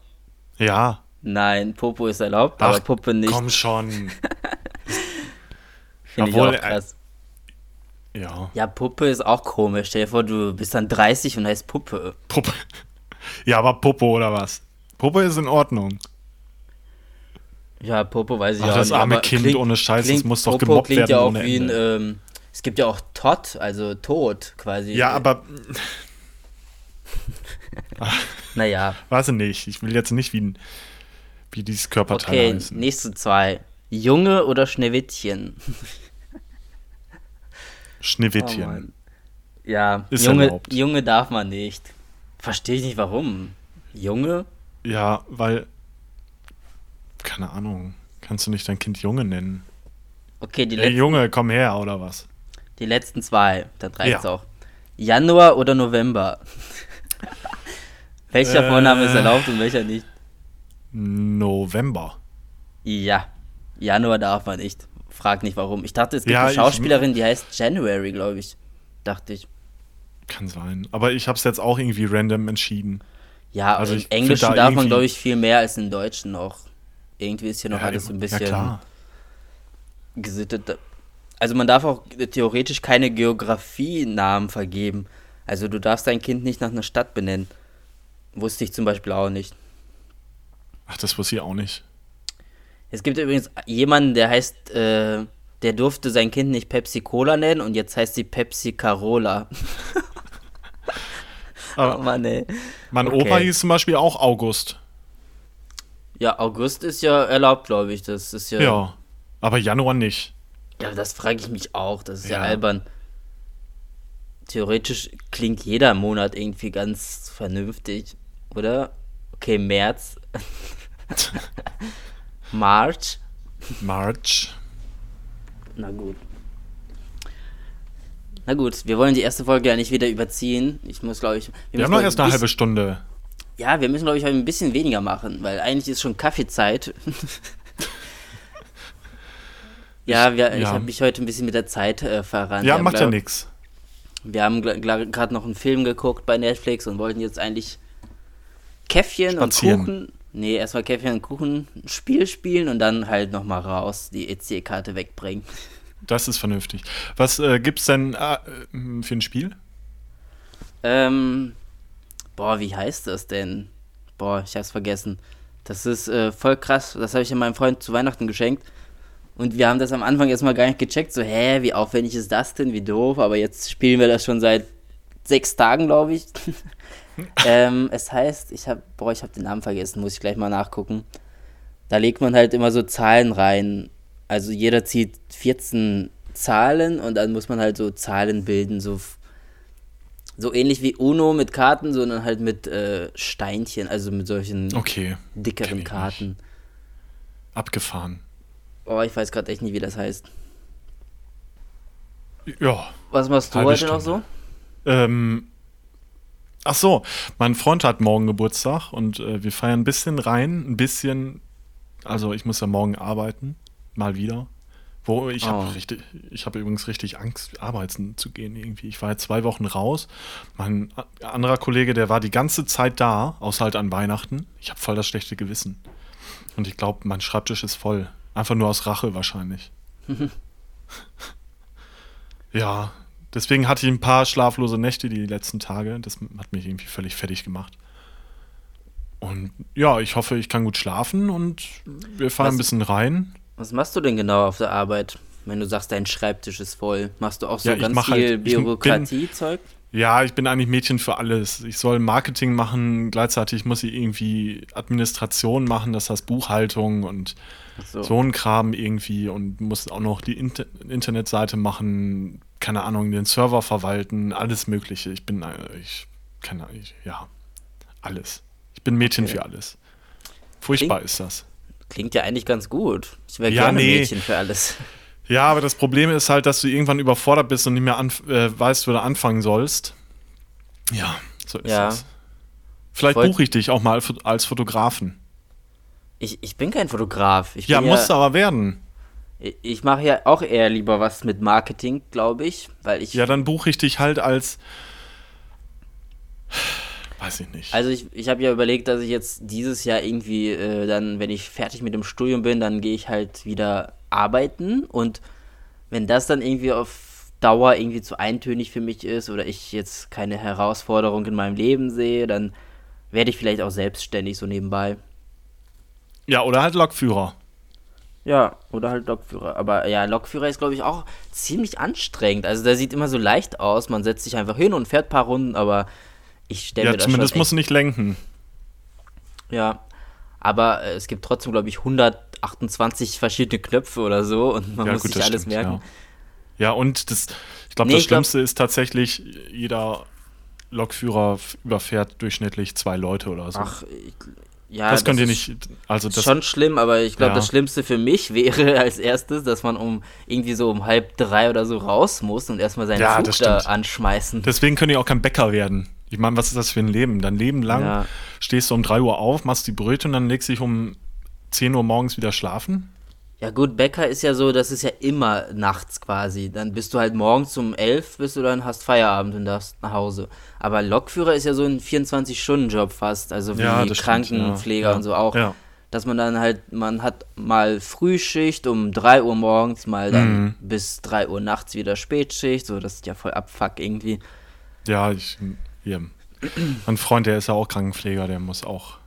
Ja. Nein, Popo ist erlaubt, aber Ach, Puppe nicht. Komm schon. Finde ich auch äh, krass. Ja. Ja, Puppe ist auch komisch. Stell dir vor, du bist dann 30 und heißt Puppe. Puppe. Ja, aber Popo oder was? Puppe ist in Ordnung. Ja, Popo weiß ich Ach, auch das nicht. arme aber Kind ohne Scheiß, das muss doch gemobbt klingt werden ja auch wie ein, ähm, es gibt ja auch Tot, also Tod quasi. Ja, aber Naja, weiß ich nicht. Ich will jetzt nicht wie, ein- wie dieses Körperteil okay, heißen. nächste zwei. Junge oder Schneewittchen? Schneewittchen. Oh. Ja, Ist Junge, erlaubt. Junge darf man nicht. Verstehe ich nicht warum. Junge? ja, weil. Keine Ahnung. Kannst du nicht dein Kind Junge nennen? Okay, die, Ey, letzten, Junge, komm her, oder was? die letzten zwei. Dann reicht's Ja. auch. Januar oder November? welcher Äh. Vorname ist erlaubt und welcher nicht? November. Ja, Januar darf man nicht. Frag nicht warum. Ich dachte, es gibt Ja, eine ich- Schauspielerin, die heißt January, glaube ich. Dachte ich. Kann sein. Aber ich hab's jetzt auch irgendwie random entschieden. Ja, Also im ich Englischen da darf man, glaube ich, viel mehr als im Deutschen noch. Irgendwie ist hier noch ja, alles so ein ja, bisschen klar. gesittet. Also man darf auch theoretisch keine Geografienamen vergeben. Also du darfst dein Kind nicht nach einer Stadt benennen. Wusste ich zum Beispiel auch nicht. Ach, das wusste ich auch nicht. Es gibt übrigens jemanden, der heißt, äh, der durfte sein Kind nicht Pepsi Cola nennen und jetzt heißt sie Pepsi Carola. oh Aber Mann, ey. mein Okay. Opa hieß zum Beispiel auch August. Ja, August ist ja erlaubt, glaube ich. Das ist ja. Ja. Aber Januar nicht. Ja, das frage ich mich auch. Das ist ja, Ja. albern. Theoretisch klingt jeder Monat irgendwie ganz vernünftig, oder? Okay, März. March. March. Na gut. Na gut, wir wollen die erste Folge ja nicht wieder überziehen. Ich muss, glaube ich. Wir haben müssen, noch glaub erst ich, eine ein halbe Stunde. Ja, wir müssen, glaube ich, heute ein bisschen weniger machen, weil eigentlich ist schon Kaffeezeit. ja, wir, ich ja. habe mich heute ein bisschen mit der Zeit äh, verrannt. Ja, Wir macht haben, ja glaub- nichts. Wir haben gerade noch einen Film geguckt bei Netflix und wollten jetzt eigentlich Käffchen Spazieren. und Kuchen. Nee, erstmal Käffchen und Kuchen Spiel spielen und dann halt nochmal raus die EC-Karte wegbringen. Das ist vernünftig. Was äh, gibt's denn äh, äh, für ein Spiel? Ähm, boah, wie heißt das denn? Boah, ich hab's vergessen. Das ist äh, voll krass. Das habe ich meinem Freund zu Weihnachten geschenkt. Und wir haben das am Anfang erstmal gar nicht gecheckt. So, hä, wie aufwendig ist das denn? Wie doof. Aber jetzt spielen wir das schon seit sechs Tagen, glaube ich. ähm, es heißt, ich habe, boah, ich habe den Namen vergessen. Muss ich gleich mal nachgucken. Da legt man halt immer so Zahlen rein. Also jeder zieht 14 Zahlen und dann muss man halt so Zahlen bilden, so so ähnlich wie Uno mit Karten, sondern halt mit äh, Steinchen, also mit solchen Okay. dickeren Karten. Abgefahren. Oh, ich weiß gerade echt nicht, wie das heißt. Ja. Was machst du heute noch Stunde. so? Ähm, ach so, mein Freund hat morgen Geburtstag und äh, wir feiern ein bisschen rein, ein bisschen. Also ich muss ja morgen arbeiten, mal wieder. Wo ich Oh. habe richtig, ich habe übrigens richtig Angst, arbeiten zu gehen irgendwie. Ich war jetzt zwei Wochen raus. Mein anderer Kollege, der war die ganze Zeit da, außer halt an Weihnachten. Ich habe voll das schlechte Gewissen. Und ich glaube, mein Schreibtisch ist voll. Einfach nur aus Rache wahrscheinlich. ja, deswegen hatte ich ein paar schlaflose Nächte die letzten Tage. Das hat mich irgendwie völlig fertig gemacht. Und ja, ich hoffe, ich kann gut schlafen und wir fahren Was- ein bisschen rein. Was machst du denn genau auf der Arbeit, wenn du sagst, dein Schreibtisch ist voll? Machst du auch so Ja, ganz mach viel halt- Bürokratiezeug? Ja, ich bin eigentlich Mädchen für alles. Ich soll Marketing machen, gleichzeitig muss ich irgendwie Administration machen, das heißt Buchhaltung und so. so ein Kram irgendwie und muss auch noch die Inter Internetseite machen, keine Ahnung, den Server verwalten, alles Mögliche. Ich bin, äh, ich keine Ahnung, ich- ja, alles. Ich bin Mädchen Okay. für alles. Furchtbar Klingt- ist das. Klingt ja eigentlich ganz gut. Ich wäre Ja, gerne nee. Mädchen für alles. Ja, aber das Problem ist halt, dass du irgendwann überfordert bist und nicht mehr äh, weißt, wo du anfangen sollst. Ja, so ist Ja. das. Vielleicht Wollt- buche ich dich auch mal als Fotografen. Ich, ich bin kein Fotograf. Ich, Ja, bin musst du aber werden. Ich, mache ja auch eher lieber was mit Marketing, glaube ich, weil ich. Ja, dann buche ich dich halt als. Weiß ich nicht. Also ich, ich habe ja überlegt, dass ich jetzt dieses Jahr irgendwie äh, dann, wenn ich fertig mit dem Studium bin, dann gehe ich halt wieder arbeiten und wenn das dann irgendwie auf Dauer irgendwie zu eintönig für mich ist oder ich jetzt keine Herausforderung in meinem Leben sehe, dann werde ich vielleicht auch selbstständig so nebenbei. ja, oder halt Lokführer. Ja, oder halt Lokführer. Aber ja, Lokführer ist, glaube ich, auch ziemlich anstrengend. Also der sieht immer so leicht aus. Man setzt sich einfach hin und fährt ein paar Runden, aber ich stelle Ja, mir das zumindest schon musst du nicht lenken. Ja, aber äh, es gibt trotzdem, glaube ich, 128 verschiedene Knöpfe oder so und man ja, muss gut, sich alles stimmt. merken. Ja. ja, und das, ich glaube, Nee, das ich glaub- Schlimmste ist tatsächlich, jeder Lokführer überfährt durchschnittlich zwei Leute oder so. Ach, ich, ja, das könnt ihr ist nicht. Also, das. schon schlimm, aber ich glaube, Ja. das Schlimmste für mich wäre als erstes, dass man um irgendwie so um halb drei oder so raus muss und erstmal seinen Ja, das da anschmeißen. Deswegen könnt ihr auch kein Bäcker werden. Ich meine, was ist das für ein Leben? Dein Leben lang Ja. stehst du um 3 Uhr auf, machst die Brötchen und dann legst dich um 10 Uhr morgens wieder schlafen? Ja gut, Bäcker ist ja so, das ist ja immer nachts quasi. Dann bist du halt morgens um elf, bist du dann hast Feierabend und darfst nach Hause. Aber Lokführer ist ja so ein 24-Stunden-Job fast, also wie Ja, Krankenpfleger ja. Ja. und so auch. Ja. Dass man dann halt, man hat mal Frühschicht um 3 Uhr morgens, mal dann Mhm. bis 3 Uhr nachts wieder Spätschicht, so das ist ja voll abfuck irgendwie. Ja, ich. Hier. Mein Freund, der ist ja auch Krankenpfleger, der muss auch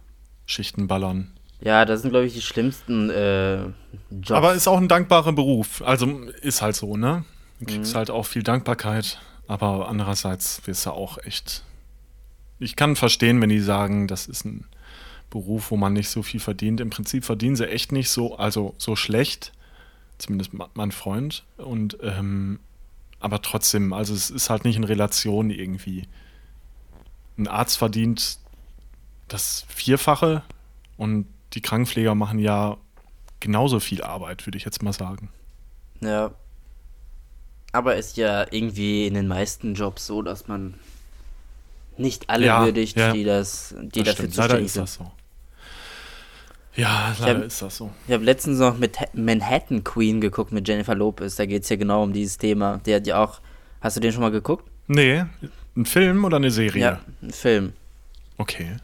Schichten ballern. Ja, das sind glaube ich die schlimmsten äh, Jobs. Aber ist auch ein dankbarer Beruf. Also ist halt so, ne? Du Mhm. kriegst halt auch viel Dankbarkeit, aber andererseits wirst du auch echt. Ich kann verstehen, wenn die sagen, das ist ein Beruf, wo man nicht so viel verdient. Im Prinzip verdienen sie echt nicht so, also so schlecht. Zumindest mein Freund. Und ähm, aber trotzdem, also es ist halt nicht in Relation irgendwie. Ein Arzt verdient das Vierfache und die Krankenpfleger machen ja genauso viel Arbeit, würde ich jetzt mal sagen. Ja. Aber ist ja irgendwie in den meisten Jobs so, dass man nicht alle Ja, würdigt, ja. die das, die Das dafür stimmt. Leider zuständig ist sind. das so. Ja, leider hab- ist das so. Ich habe letztens noch mit Ha- Manhattan Queen geguckt mit Jennifer Lopez. Da geht es ja genau um dieses Thema. Der hat ja auch. Hast du den schon mal geguckt? Nee, ein Film oder eine Serie? Ja, ein Film. Okay.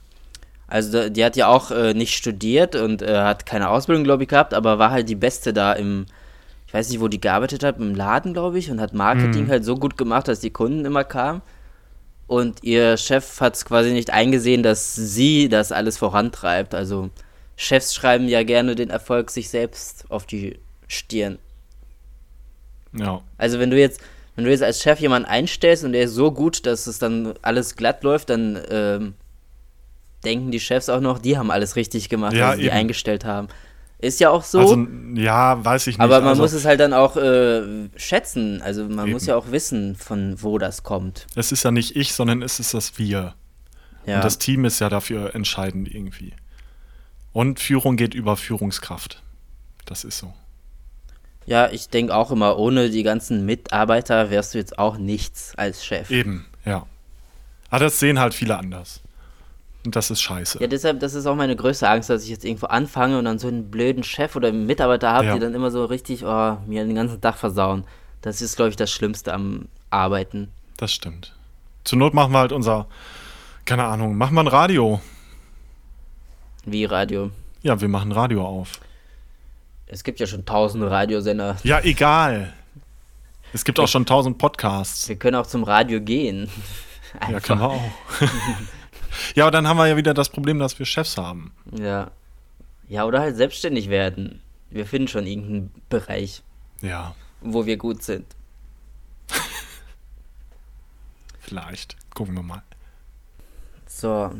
Also die hat ja auch äh, nicht studiert und äh, hat keine Ausbildung, glaube ich, gehabt, aber war halt die Beste da im, ich weiß nicht, wo die gearbeitet hat, im Laden, glaube ich, und hat Marketing Mhm. halt so gut gemacht, dass die Kunden immer kamen. Und ihr Chef hat es quasi nicht eingesehen, dass sie das alles vorantreibt. Also Chefs schreiben ja gerne den Erfolg sich selbst auf die Stirn. Ja. Also wenn du jetzt, wenn du jetzt als Chef jemanden einstellst und der ist so gut, dass es dann alles glatt läuft, dann ähm, denken die Chefs auch noch, die haben alles richtig gemacht, Ja, was sie die eben. eingestellt haben. Ist ja auch so, Also, ja, weiß ich nicht. aber man also, muss es halt dann auch äh, schätzen. Also man Eben. muss ja auch wissen, von wo das kommt. Es ist ja nicht ich, sondern es ist das Wir. Ja, Und das Team ist ja dafür entscheidend irgendwie. Und Führung geht über Führungskraft. Das ist so. Ja, ich denke auch immer, ohne die ganzen Mitarbeiter wärst du jetzt auch nichts als Chef. Eben, ja. Aber das sehen halt viele anders. Und das ist scheiße. Ja, deshalb, das ist auch meine größte Angst, dass ich jetzt irgendwo anfange und dann so einen blöden Chef oder einen Mitarbeiter habe, Ja. die dann immer so richtig oh, mir den ganzen Tag versauen. Das ist, glaube ich, das Schlimmste am Arbeiten. Das stimmt. Zur Not machen wir halt unser, keine Ahnung, machen wir ein Radio. Wie Radio. Ja, wir machen Radio auf. Es gibt ja schon tausende Radiosender. Ja, egal. Es gibt auch schon tausend Podcasts. Wir können auch zum Radio gehen. Ja, können wir auch. ja, aber dann haben wir ja wieder das Problem, dass wir Chefs haben. Ja. Ja, oder halt selbstständig werden. Wir finden schon irgendeinen Bereich, Ja, wo wir gut sind. vielleicht. Gucken wir mal. So,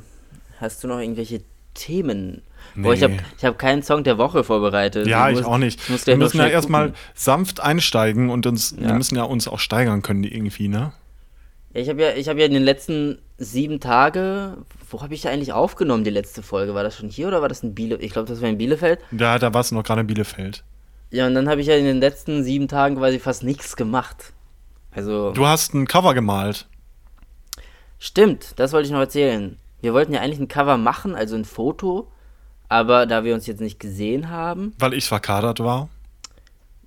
hast du noch irgendwelche Themen? Nee. Boah, ich habe ich hab keinen Song der Woche vorbereitet. Ja, ich muss- auch nicht. Ich Wir müssen ja erstmal sanft einsteigen und uns, wir Ja. müssen ja uns auch steigern können irgendwie, ne? Ja, ich habe ja, ich hab ja in den letzten sieben Tage, wo habe ich da eigentlich aufgenommen, die letzte Folge? War das schon hier oder war das in Bielefeld? Ich glaube, das war in Bielefeld. Ja, da warst du noch gerade in Bielefeld. Ja, und dann habe ich ja in den letzten sieben Tagen quasi fast nichts gemacht. Also, Du hast ein Cover gemalt. stimmt, das wollte ich noch erzählen. Wir wollten ja eigentlich ein Cover machen, also ein Foto, aber da wir uns jetzt nicht gesehen haben, Weil ich verkadert war.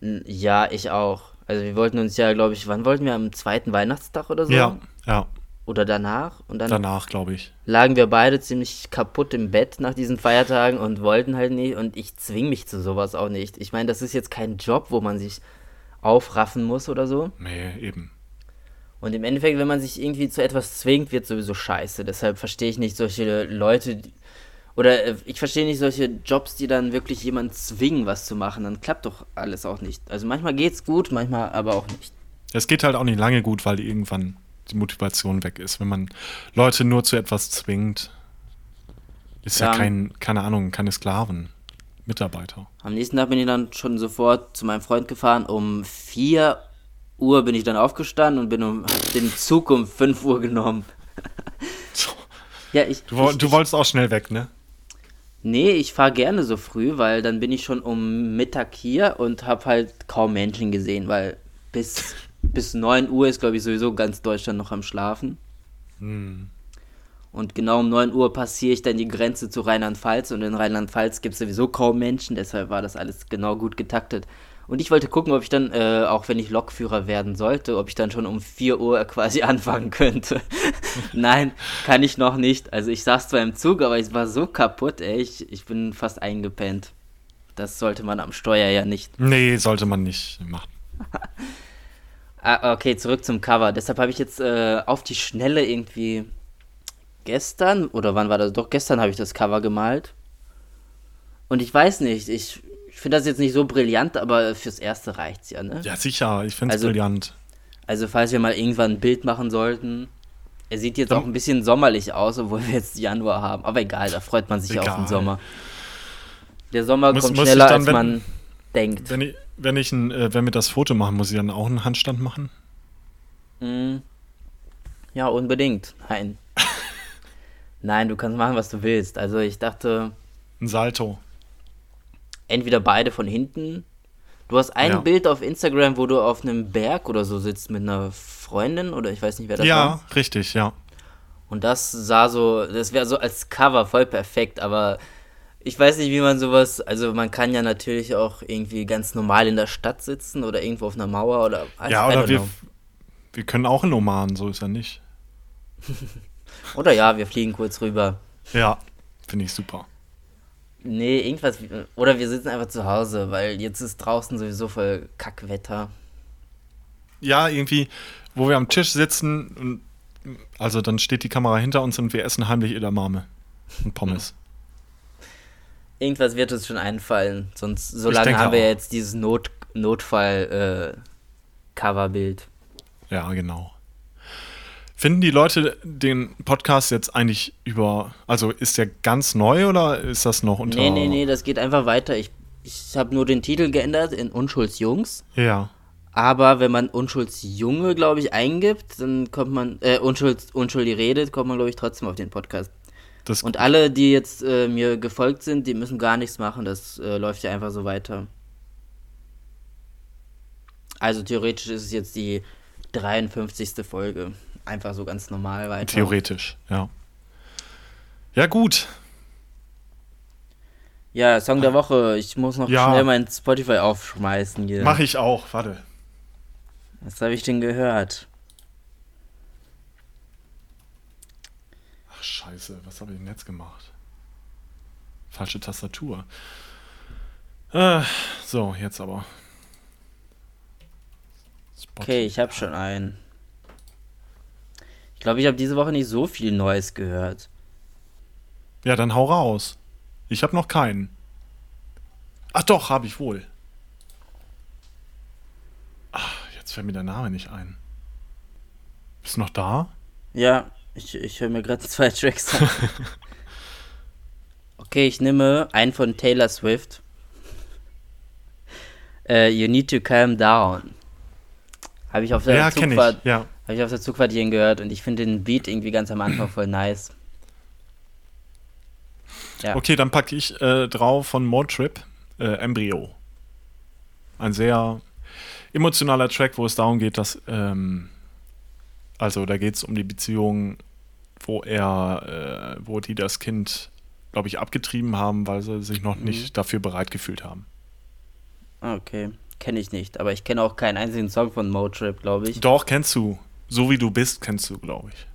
ja, ich auch. Also wir wollten uns ja, glaube ich, wann wollten wir am zweiten Weihnachtstag oder so? Ja, ja. Oder danach? Und dann Danach, glaube ich. lagen wir beide ziemlich kaputt im Bett nach diesen Feiertagen und wollten halt nicht. Und ich zwing mich zu sowas auch nicht. Ich meine, das ist jetzt kein Job, wo man sich aufraffen muss oder so. Nee, eben. Und im Endeffekt, wenn man sich irgendwie zu etwas zwingt, wird sowieso scheiße. Deshalb verstehe ich nicht solche Leute, die, oder äh, ich verstehe nicht solche Jobs, die dann wirklich jemanden zwingen, was zu machen. Dann klappt doch alles auch nicht. Also manchmal geht's gut, manchmal aber auch nicht. Es geht halt auch nicht lange gut, weil irgendwann die Motivation weg ist. Wenn man Leute nur zu etwas zwingt, ist ja, Ja. kein, keine Ahnung, keine Sklaven. Mitarbeiter. Am nächsten Tag bin ich dann schon sofort zu meinem Freund gefahren. Um 4 Uhr bin ich dann aufgestanden und bin um, den Zug um 5 Uhr genommen. Ja, ich. Du, ich, du wolltest auch schnell weg, ne? Nee, ich fahre gerne so früh, weil dann bin ich schon um Mittag hier und habe halt kaum Menschen gesehen, weil bis, bis 9 Uhr ist, glaube ich, sowieso ganz Deutschland noch am Schlafen. Und genau um 9 Uhr passiere ich dann die Grenze zu Rheinland-Pfalz und in Rheinland-Pfalz gibt es sowieso kaum Menschen, deshalb war das alles genau gut getaktet. Und ich wollte gucken, ob ich dann, äh, auch wenn ich Lokführer werden sollte, ob ich dann schon um 4 Uhr quasi anfangen könnte. Nein, kann ich noch nicht. Also ich saß zwar im Zug, aber ich war so kaputt, ey, ich, ich bin fast eingepennt. Das sollte man am Steuer ja nicht. Nee, sollte man nicht machen. Ah, okay, zurück zum Cover. Deshalb habe ich jetzt äh, auf die Schnelle irgendwie gestern, oder wann war das? Doch, gestern habe ich das Cover gemalt. Und ich weiß nicht, ich, ich finde das jetzt nicht so brillant, aber fürs Erste reicht's ja, ne? Ja, sicher, ich finde es Also- brillant. Also, falls wir mal irgendwann ein Bild machen sollten. Er sieht jetzt auch ein bisschen sommerlich aus, obwohl wir jetzt Januar haben. Aber egal, da freut man sich auf den Egal. Sommer. Der Sommer Muss- kommt schneller, dann, als wenn- man denkt. Wenn ich, wenn ich ein, äh, wenn wir das Foto machen, muss ich dann auch einen Handstand machen? Mm. Ja, unbedingt. Nein. Nein, du kannst machen, was du willst. Also ich dachte, Ein Salto. entweder beide von hinten. Du hast ein Ja. Bild auf Instagram, wo du auf einem Berg oder so sitzt mit einer Freundin oder ich weiß nicht, wer das ja, war. richtig, ja. Und das sah so, das wäre so als Cover voll perfekt, aber ich weiß nicht, wie man sowas, also man kann ja natürlich auch irgendwie ganz normal in der Stadt sitzen oder irgendwo auf einer Mauer oder ja, I oder wir, know. wir können auch in Oman, so ist ja nicht. Oder ja, wir fliegen kurz rüber. Ja, finde ich super. Nee, irgendwas. Oder wir sitzen einfach zu Hause, weil jetzt ist draußen sowieso voll Kackwetter. Ja, irgendwie, wo wir am Tisch sitzen, und, also dann steht die Kamera hinter uns und wir essen heimlich Edamame und Pommes. Irgendwas wird uns schon einfallen. Sonst, so lange denke haben wir auch. jetzt dieses Not Notfall-Coverbild. Ja, genau. Finden die Leute den Podcast jetzt eigentlich über, also ist der ganz neu oder ist das noch unter? nee, nee, nee, das geht einfach weiter. Ich, ich habe nur den Titel geändert in Unschuldsjungs. Ja, Aber wenn man Unschuldsjunge, glaube ich, eingibt, dann kommt man, äh, Unschuld, Unschuldig redet, kommt man, glaube ich, trotzdem auf den Podcast. Das Und alle, die jetzt äh, mir gefolgt sind, die müssen gar nichts machen. Das äh, läuft ja einfach so weiter. Also theoretisch ist es jetzt die 53. Folge. Einfach so ganz normal weiter. Theoretisch, ja. Ja, gut. Ja, Song der Woche. Ich muss noch Ja. schnell mein Spotify aufschmeißen hier. Mach ich auch, warte. Was habe ich denn gehört? Ach, scheiße, was habe ich denn jetzt gemacht? Falsche Tastatur. Äh, so, jetzt aber. Spotify. Okay, ich habe schon einen. Ich glaube, ich habe diese Woche nicht so viel Neues gehört. Ja, dann hau raus. Ich habe noch keinen. Ach doch, habe ich wohl. Ach, jetzt fällt mir der Name nicht ein. Bist du noch da? Ja, ich, ich höre mir gerade zwei Tracks an. okay, ich nehme einen von Taylor Swift. Äh, you Need to Calm Down. Habe ich auf der Ja, Zugfahrt, ich. Ja. habe ich auf der Zugfahrt hierhin gehört und ich finde den Beat irgendwie ganz am Anfang voll nice. Ja. Okay, dann packe ich äh, drauf von Motrip äh, Embryo. Ein sehr emotionaler Track, wo es darum geht, dass, ähm, also da geht es um die Beziehung, wo er, äh, wo die das Kind, glaube ich, abgetrieben haben, weil sie sich noch Mhm. nicht dafür bereit gefühlt haben. Ah, Okay, kenne ich nicht, aber ich kenne auch keinen einzigen Song von Motrip, glaube ich. Doch, kennst du. So wie du bist, kennst du, glaube ich.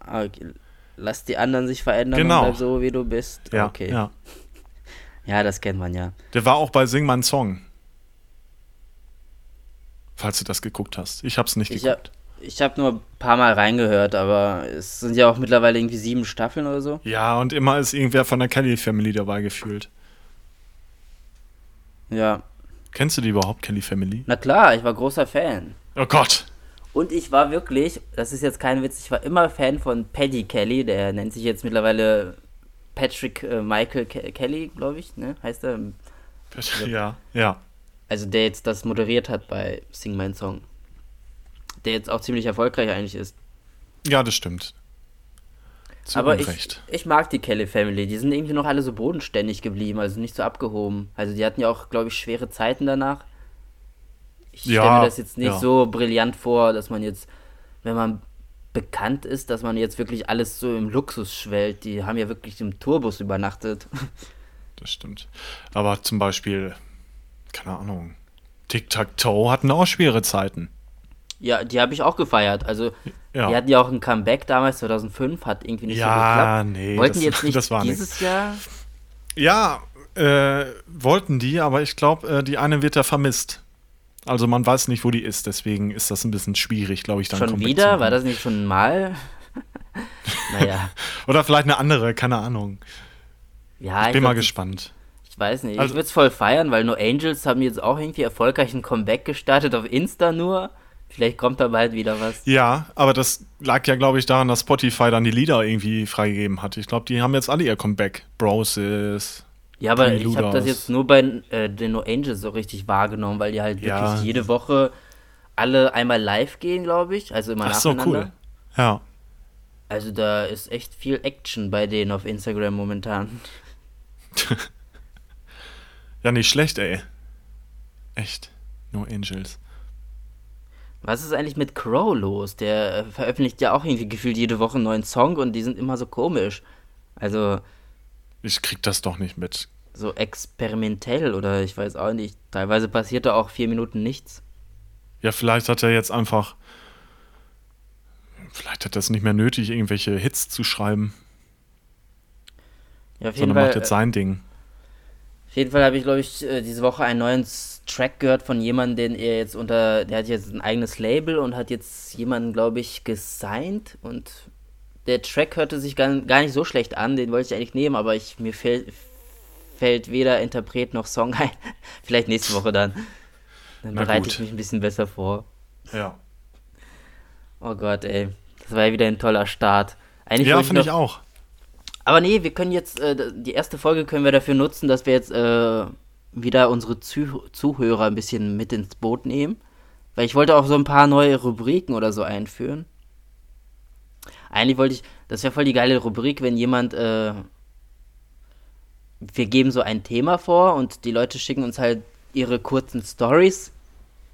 Ah, Okay. Lass die anderen sich verändern Genau. und bleib so, wie du bist. Ja, okay. ja. Ja, das kennt man ja. Der war auch bei Sing mein Song. Falls du das geguckt hast. Ich hab's nicht Ich geguckt. Ich habe nur ein paar Mal reingehört, aber es sind ja auch mittlerweile irgendwie sieben Staffeln oder so. Ja, und immer ist irgendwer von der Kelly Family dabei gefühlt. Ja. Kennst du die überhaupt, Kelly Family? Na klar, ich war großer Fan. Oh Gott. Und ich war wirklich, das ist jetzt kein Witz, ich war immer Fan von Paddy Kelly, der nennt sich jetzt mittlerweile Patrick äh, Michael Ke Kelly, glaube ich, ne? Heißt er? Ja, ja. Also der jetzt das moderiert hat bei Sing My Song. Der jetzt auch ziemlich erfolgreich eigentlich ist. Ja, das stimmt. Zu Aber ich, Unrecht. ich mag die Kelly Family. Die sind irgendwie noch alle so bodenständig geblieben, also nicht so abgehoben. Also die hatten ja auch, glaube ich, schwere Zeiten danach. Ich stelle Ja, mir das jetzt nicht ja. so brillant vor, dass man jetzt, wenn man bekannt ist, dass man jetzt wirklich alles so im Luxus schwellt. Die haben ja wirklich im Tourbus übernachtet. Das stimmt. Aber zum Beispiel, keine Ahnung, Tic-Tac-Toe hatten auch schwere Zeiten. Ja, die habe ich auch gefeiert. Also Ja. die hatten ja auch ein Comeback damals, 2005, hat irgendwie nicht so Ja, geklappt. nee, Wollten das- die jetzt nicht dieses Jahr? Ja, äh, wollten die, aber ich glaube, äh, die eine wird da vermisst. Also man weiß nicht, wo die ist, deswegen ist das ein bisschen schwierig, glaube ich, dann Schon Comeback wieder? War das nicht schon mal? naja. Oder vielleicht eine andere, keine Ahnung. Ja, Ich bin mal würd- gespannt. Ich weiß nicht. Also- ich würde es voll feiern, weil No Angels haben jetzt auch irgendwie erfolgreich ein Comeback gestartet auf Insta nur. Vielleicht kommt da bald wieder was. Ja, aber das lag ja, glaube ich, daran, dass Spotify dann die Lieder irgendwie freigegeben hat. Ich glaube, die haben jetzt alle ihr Comeback. Broses. Ja, aber ich habe das jetzt nur bei äh, den No Angels so richtig wahrgenommen, weil die halt wirklich Ja. jede Woche alle einmal live gehen, glaube ich. Also immer Ach so, cool. Ja. Also da ist echt viel Action bei denen auf Instagram momentan. Ja, nicht schlecht, ey. Echt. No Angels. Was ist eigentlich mit Crow los? Der äh, veröffentlicht ja auch irgendwie gefühlt jede Woche einen neuen Song und die sind immer so komisch. Also Ich krieg das doch nicht mit. so experimentell oder ich weiß auch nicht. Teilweise passiert da auch vier Minuten nichts. Ja, vielleicht hat er jetzt einfach. Vielleicht hat er es nicht mehr nötig, irgendwelche Hits zu schreiben, Ja, auf jeden sondern Fall, macht jetzt sein Ding. auf jeden Fall habe ich, glaube ich, äh, diese Woche einen neuen Track gehört von jemandem, den er jetzt unter, der hat jetzt ein eigenes Label und hat jetzt jemanden, glaube ich, gesigned und der Track hörte sich gar, gar nicht so schlecht an, den wollte ich eigentlich nehmen, aber ich, mir fällt, fällt weder Interpret noch Song ein. Vielleicht nächste Woche dann. Dann Na bereite gut. ich mich ein bisschen besser vor. Ja. Oh Gott, ey. Das war ja wieder ein toller Start. Eigentlich Ja, finde ich auch. Aber nee, wir können jetzt, äh, die erste Folge können wir dafür nutzen, dass wir jetzt äh, wieder unsere Zuh Zuhörer ein bisschen mit ins Boot nehmen. Weil ich wollte auch so ein paar neue Rubriken oder so einführen. Eigentlich wollte ich, das wäre voll die geile Rubrik, wenn jemand, äh, wir geben so ein Thema vor und die Leute schicken uns halt ihre kurzen Stories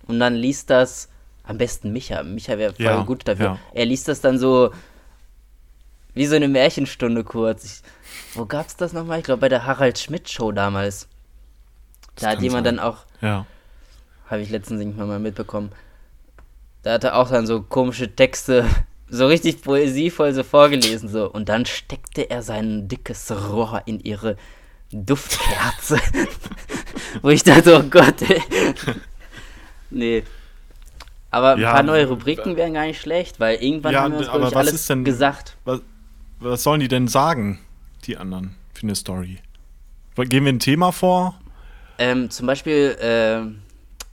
und dann liest das am besten Micha. Micha wäre voll Ja, gut dafür. ja. Er liest das dann so wie so eine Märchenstunde kurz. Ich, wo gab's das nochmal? Ich glaube bei der Harald Schmidt Show damals. Das Da hat jemand sein. dann auch Ja. habe ich letztens irgendwann mal mitbekommen. Da hat er auch dann so komische Texte, so richtig poesievoll so vorgelesen, so. Und dann steckte er sein dickes Rohr in ihre Duftkerze. Wo ich dachte, oh Gott, ey. Nee. Aber ein Ja, paar neue Rubriken wären gar nicht schlecht, weil irgendwann Ja, haben wir uns, aber ich, was alles ist denn- gesagt. Was, was sollen die denn sagen, die anderen, für eine Story? Gehen wir ein Thema vor? Ähm, zum Beispiel, ähm,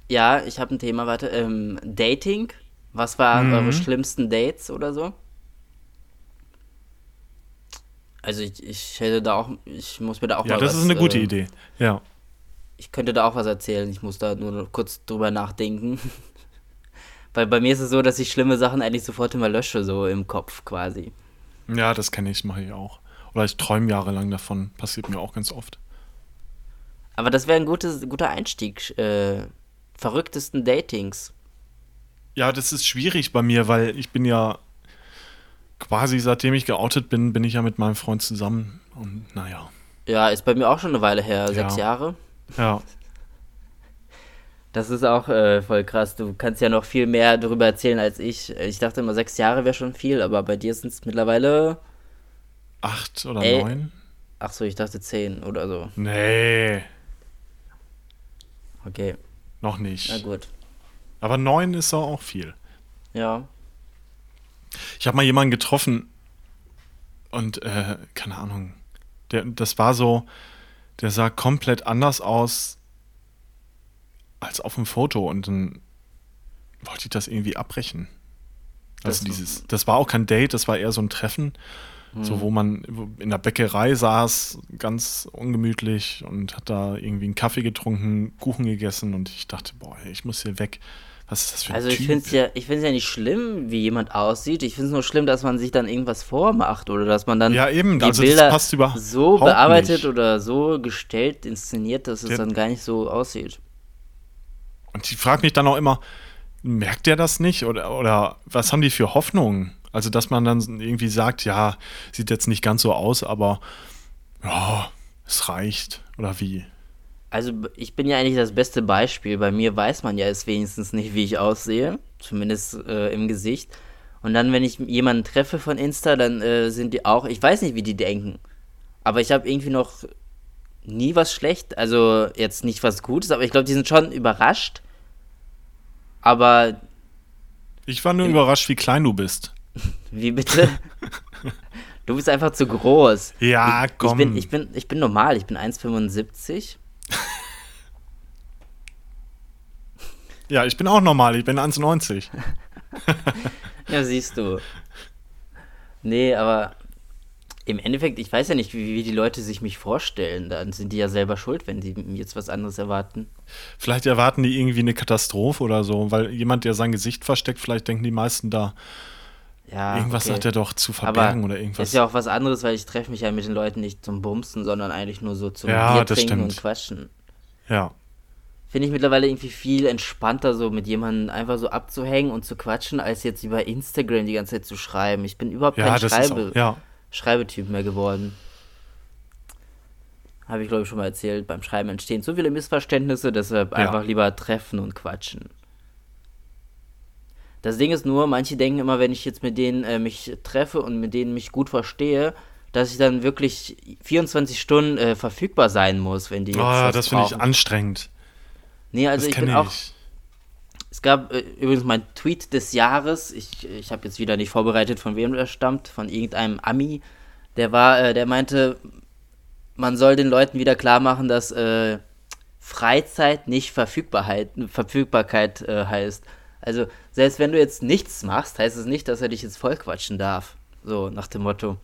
ja, ich habe ein Thema, warte, ähm, Dating. Was waren Mhm. eure schlimmsten Dates oder so? Also ich, ich hätte da auch, ich muss mir da auch Ja, mal das was, ist eine gute äh, Idee. Ja. Ich könnte da auch was erzählen, ich muss da nur kurz drüber nachdenken. Weil bei mir ist es so, dass ich schlimme Sachen eigentlich sofort immer lösche, so im Kopf quasi. Ja, das kenne ich, mache ich auch. Oder ich träume jahrelang davon. Passiert mir auch ganz oft. Aber das wäre ein gutes, guter Einstieg. Äh, verrücktesten Datings. Ja, das ist schwierig bei mir, weil ich bin ja quasi seitdem ich geoutet bin, bin ich ja mit meinem Freund zusammen. Und naja. Ja, ist bei mir auch schon eine Weile her, sechs Ja. Jahre. Ja. Das ist auch äh, voll krass. Du kannst ja noch viel mehr darüber erzählen als ich. Ich dachte immer, sechs Jahre wäre schon viel, aber bei dir sind es mittlerweile. Acht oder neun? Ach so, ich dachte zehn oder so. Nee, Okay, noch na nicht. gut. Aber neun ist auch viel. Ja. Ich habe mal jemanden getroffen und äh, keine Ahnung. Der, das war so, der sah komplett anders aus als auf dem Foto und dann wollte ich das irgendwie abbrechen. Also Das- dieses, das war auch kein Date, das war eher so ein Treffen, so wo man in der Bäckerei saß, ganz ungemütlich und hat da irgendwie einen Kaffee getrunken, Kuchen gegessen und ich dachte, boah, ich muss hier weg. Was ist das für ein Also ich finde es ja, ich find's ja nicht schlimm, wie jemand aussieht. Ich finde es nur schlimm, dass man sich dann irgendwas vormacht oder dass man dann Ja, eben, die also das Bilder passt überhaupt so bearbeitet nicht. oder so gestellt, inszeniert, dass es Der- dann gar nicht so aussieht. Und ich frage mich dann auch immer, merkt der das nicht? Oder, oder was haben die für Hoffnungen? Also, dass man dann irgendwie sagt, ja, sieht jetzt nicht ganz so aus, aber ja, es reicht. Oder wie? Also ich bin ja eigentlich das beste Beispiel. Bei mir weiß man ja jetzt wenigstens nicht, wie ich aussehe, zumindest äh, im Gesicht. Und dann, wenn ich jemanden treffe von Insta, dann äh, sind die auch, ich weiß nicht, wie die denken. Aber ich habe irgendwie noch nie was schlecht, also jetzt nicht was Gutes, aber ich glaube, die sind schon überrascht. Aber Ich war nur überrascht, wie klein du bist. Wie bitte? du bist einfach zu groß. Ja, ich, komm. Ich bin, ich, bin, ich bin normal, ich bin 1,75. Ja, ich bin auch normal, ich bin 1,90. Ja, siehst du. Nee, aber im Endeffekt, ich weiß ja nicht, wie, wie die Leute sich mich vorstellen. Dann sind die ja selber schuld, wenn die mir jetzt was anderes erwarten. Vielleicht erwarten die irgendwie eine Katastrophe oder so, weil jemand, der sein Gesicht versteckt, vielleicht denken die meisten da, Ja, irgendwas okay. hat er doch zu Aber verbergen oder irgendwas. ist ja auch was anderes, weil ich treffe mich ja mit den Leuten nicht zum Bumsen, sondern eigentlich nur so zum Ja, Bier trinken und stimmt. quatschen. ja. Finde ich mittlerweile irgendwie viel entspannter, so mit jemandem einfach so abzuhängen und zu quatschen, als jetzt über Instagram die ganze Zeit zu schreiben. Ich bin überhaupt Ja, kein Schreibe auch, ja. Schreibetyp mehr geworden. Habe ich, glaube ich, schon mal erzählt. Beim Schreiben entstehen so viele Missverständnisse, deshalb einfach lieber treffen und quatschen. Das Ding ist nur, manche denken immer, wenn ich jetzt mit denen äh, mich treffe und mit denen mich gut verstehe, dass ich dann wirklich 24 Stunden äh, verfügbar sein muss, wenn die jetzt Oh, das finde ich anstrengend. Nee, also das ich bin kenne auch, ich. es gab äh, übrigens mein Tweet des Jahres. Ich, ich habe jetzt wieder nicht vorbereitet, von wem der stammt, von irgendeinem Ami. Der war, äh, der meinte, man soll den Leuten wieder klar machen, dass äh, Freizeit nicht Verfügbarkeit, Verfügbarkeit äh, heißt. Also selbst wenn du jetzt nichts machst, heißt es nicht, dass er dich jetzt vollquatschen darf. So nach dem Motto.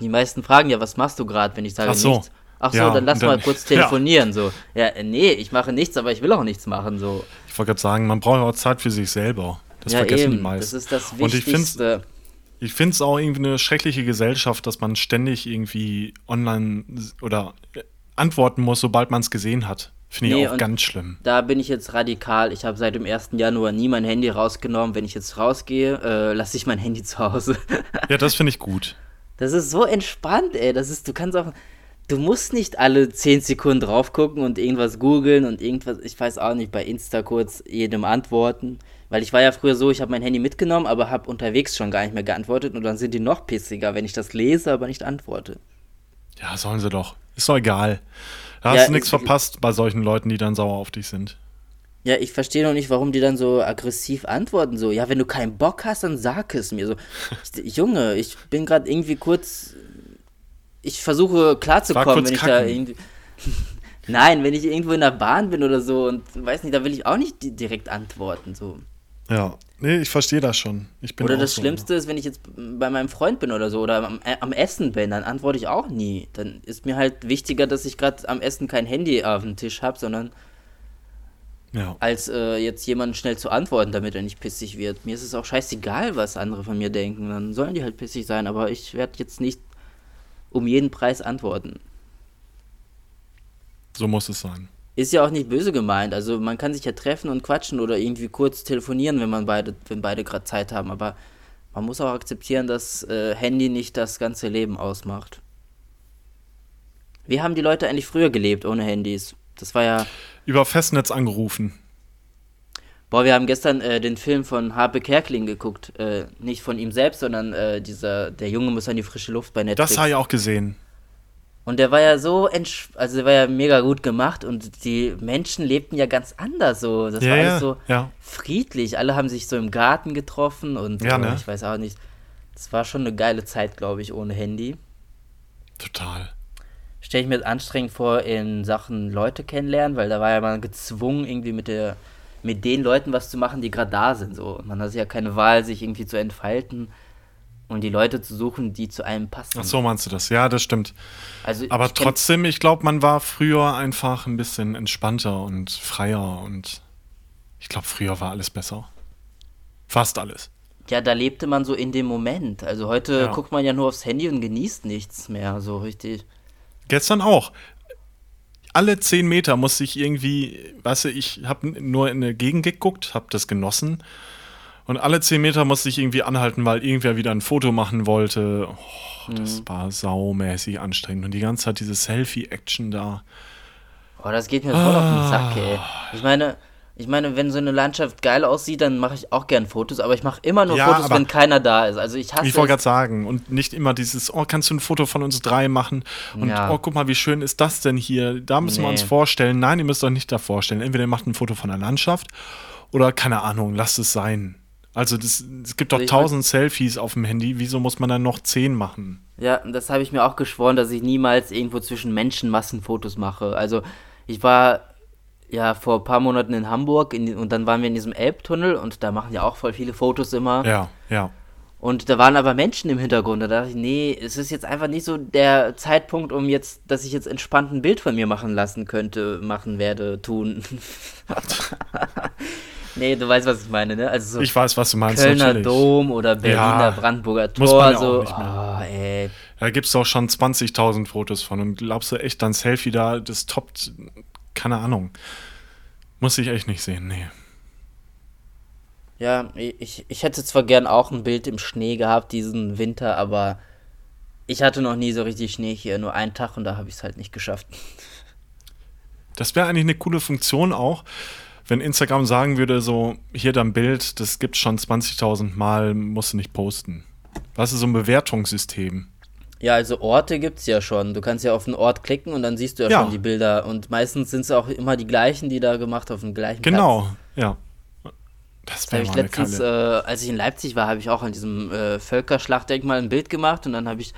Die meisten fragen ja, was machst du gerade, wenn ich sage Ach so. nichts. Ach so, Ja, dann lass dann- mal kurz ja. telefonieren. So, ja, nee, ich mache nichts, aber ich will auch nichts machen. So, Ich wollte gerade sagen, man braucht auch Zeit für sich selber. Das ja vergessen die eben, meisten. das ist das Und ich Wichtigste. Finde es auch irgendwie eine schreckliche Gesellschaft, dass man ständig irgendwie online oder äh, antworten muss, sobald man es gesehen hat. Finde ich nee, auch ganz schlimm. Da bin ich jetzt radikal. Ich habe seit dem 1. Januar nie mein Handy rausgenommen. Wenn ich jetzt rausgehe, äh, lasse ich mein Handy zu Hause. ja, das finde ich gut. Das ist so entspannt, ey. Das ist, du kannst auch, du musst nicht alle 10 Sekunden drauf gucken und irgendwas googeln und irgendwas, ich weiß auch nicht, bei Insta kurz jedem antworten. Weil ich war ja früher so, ich habe mein Handy mitgenommen, aber habe unterwegs schon gar nicht mehr geantwortet und dann sind die noch pissiger, wenn ich das lese, aber nicht antworte. Ja, sollen sie doch. Ist doch egal. Da hast ja, du nichts verpasst bei solchen Leuten, die dann sauer auf dich sind. Ja, ich verstehe noch nicht, warum die dann so aggressiv antworten. So, ja, wenn du keinen Bock hast, dann sag es mir. So, ich, Junge, ich bin gerade irgendwie kurz. Ich versuche klarzukommen, wenn ich kacken. da irgendwie. Nein, wenn ich irgendwo in der Bahn bin oder so und weiß nicht, da will ich auch nicht direkt antworten. So. Ja, nee, ich verstehe das schon. oder das so, Schlimmste ja. ist, wenn ich jetzt bei meinem Freund bin oder so oder am, äh, am Essen bin, dann antworte ich auch nie. Dann ist mir halt wichtiger, dass ich gerade am Essen kein Handy auf dem Tisch habe, sondern ja. als äh, jetzt jemanden schnell zu antworten, damit er nicht pissig wird. Mir ist es auch scheißegal, was andere von mir denken. Dann sollen die halt pissig sein, aber ich werde jetzt nicht um jeden Preis antworten. So muss es sein. Ist ja auch nicht böse gemeint. Also man kann sich ja treffen und quatschen oder irgendwie kurz telefonieren, wenn man beide, wenn beide gerade Zeit haben. Aber man muss auch akzeptieren, dass äh, Handy nicht das ganze Leben ausmacht. Wie haben die Leute eigentlich früher gelebt ohne Handys? Das war ja. Über Festnetz angerufen. Boah, wir haben gestern äh, den Film von Harpe Kerkling geguckt. Äh, nicht von ihm selbst, sondern äh, dieser, der Junge muss an die frische Luft bei Netflix. Das habe ich auch gesehen. Und der war ja so, also der war ja mega gut gemacht und die Menschen lebten ja ganz anders so. Das ja, war alles so ja. friedlich. Alle haben sich so im Garten getroffen und ja, ne? ich weiß auch nicht. Das war schon eine geile Zeit, glaube ich, ohne Handy. Total. Stelle ich mir anstrengend vor in Sachen Leute kennenlernen, weil da war ja man gezwungen, irgendwie mit der mit den Leuten was zu machen, die gerade da sind. So. Man hat ja keine Wahl, sich irgendwie zu entfalten und die Leute zu suchen, die zu einem passen. Ach so meinst du das? Ja, das stimmt. Also Aber ich trotzdem, ich glaube, man war früher einfach ein bisschen entspannter und freier und ich glaube, früher war alles besser. Fast alles. Ja, da lebte man so in dem Moment. Also heute ja. guckt man ja nur aufs Handy und genießt nichts mehr, so richtig. Gestern auch. Alle zehn Meter musste ich irgendwie, weißt du, ich habe nur in eine Gegend geguckt, habe das genossen und alle zehn Meter musste ich irgendwie anhalten, weil irgendwer wieder ein Foto machen wollte. Oh, das mhm. war saumäßig anstrengend. Und die ganze Zeit diese Selfie-Action da. Oh, das geht mir voll ah. auf den Sack, ey. Ah. Ich meine, ich meine, wenn so eine Landschaft geil aussieht, dann mache ich auch gern Fotos, aber ich mache immer nur ja, Fotos, wenn keiner da ist. Also ich hasse Ich wollte gerade sagen, und nicht immer dieses, oh, kannst du ein Foto von uns drei machen? Und ja. oh, guck mal, wie schön ist das denn hier? Da müssen nee. wir uns vorstellen. Nein, ihr müsst euch nicht da vorstellen. Entweder ihr macht ein Foto von der Landschaft oder keine Ahnung, lasst es sein. Also das, es gibt doch also tausend Selfies auf dem Handy, wieso muss man dann noch zehn machen? Ja, das habe ich mir auch geschworen, dass ich niemals irgendwo zwischen Menschenmassen Fotos mache. Also ich war ja vor ein paar Monaten in Hamburg in, und dann waren wir in diesem Elbtunnel und da machen ja auch voll viele Fotos immer. Ja, ja. Und da waren aber Menschen im Hintergrund. Da dachte ich, nee, es ist jetzt einfach nicht so der Zeitpunkt, um jetzt, dass ich jetzt entspannt ein Bild von mir machen lassen könnte, machen werde, tun. Nee, du weißt, was ich meine, ne? Also so ich weiß, was du meinst. Kölner natürlich. Dom oder Berliner ja, Brandenburger Tor. Muss man ja so. auch nicht mehr. Oh. Da gibt es doch schon 20.000 Fotos von. Und glaubst du echt, dein Selfie da, das toppt, keine Ahnung. Muss ich echt nicht sehen, nee. Ja, ich, ich hätte zwar gern auch ein Bild im Schnee gehabt diesen Winter, aber ich hatte noch nie so richtig Schnee hier, nur einen Tag und da habe ich es halt nicht geschafft. Das wäre eigentlich eine coole Funktion auch, wenn Instagram sagen würde, so, hier dein Bild, das gibt schon 20.000 Mal, musst du nicht posten. Was ist so ein Bewertungssystem? Ja, also Orte gibt es ja schon. Du kannst ja auf einen Ort klicken und dann siehst du ja, ja. schon die Bilder. Und meistens sind es auch immer die gleichen, die da gemacht auf dem gleichen genau, Platz. Genau, ja. Das, habe ich letztens, äh, als ich in Leipzig war, habe ich auch an diesem äh, Völkerschlachtdenkmal ein Bild gemacht und dann habe ich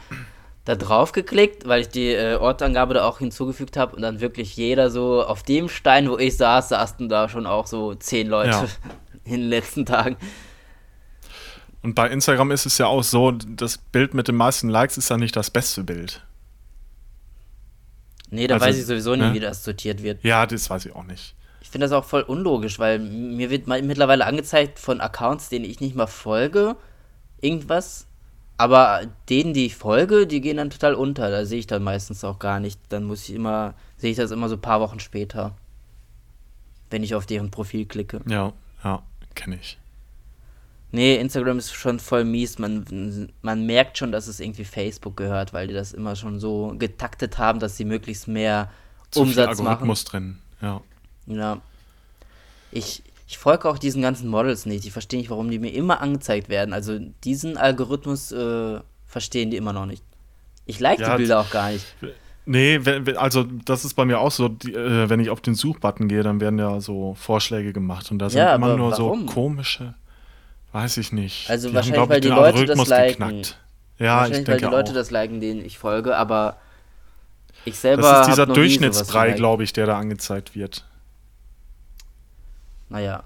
da drauf geklickt, weil ich die äh, Ortsangabe da auch hinzugefügt habe und dann wirklich jeder so auf dem Stein, wo ich saß, saßen da schon auch so zehn Leute ja. in den letzten Tagen. Und bei Instagram ist es ja auch so, das Bild mit den meisten Likes ist ja nicht das beste Bild. Nee, da also, weiß ich sowieso nicht, ne? wie das sortiert wird. Ja, das weiß ich auch nicht. Ich finde das auch voll unlogisch, weil mir wird mittlerweile angezeigt von Accounts, denen ich nicht mal folge, irgendwas aber denen, die ich folge, die gehen dann total unter. Da sehe ich dann meistens auch gar nicht. Dann muss ich immer, sehe ich das immer so ein paar Wochen später. wenn ich auf deren Profil klicke. Ja, ja, kenne ich. Nee, Instagram ist schon voll mies. Man, man merkt schon, dass es irgendwie Facebook gehört, weil die das immer schon so getaktet haben, dass sie möglichst mehr Zu Umsatz viel machen. Algorithmus drin, ja. Ja. Ich, ich folge auch diesen ganzen Models nicht. Ich verstehe nicht, warum die mir immer angezeigt werden. Also diesen Algorithmus äh, verstehen die immer noch nicht. Ich like Ja, die Bilder auch gar nicht. Nee, also das ist bei mir auch so, die, äh, wenn ich auf den Suchbutton gehe, dann werden ja so Vorschläge gemacht und da sind Ja, immer nur warum? so komische, weiß ich nicht. Also die wahrscheinlich, glaub weil die den Leute das liken. Ja, ich Wahrscheinlich, weil denke die Leute auch. das liken, denen ich folge, aber ich selber. das ist dieser Durchschnittsbrei, glaube ich, der da angezeigt wird. Naja.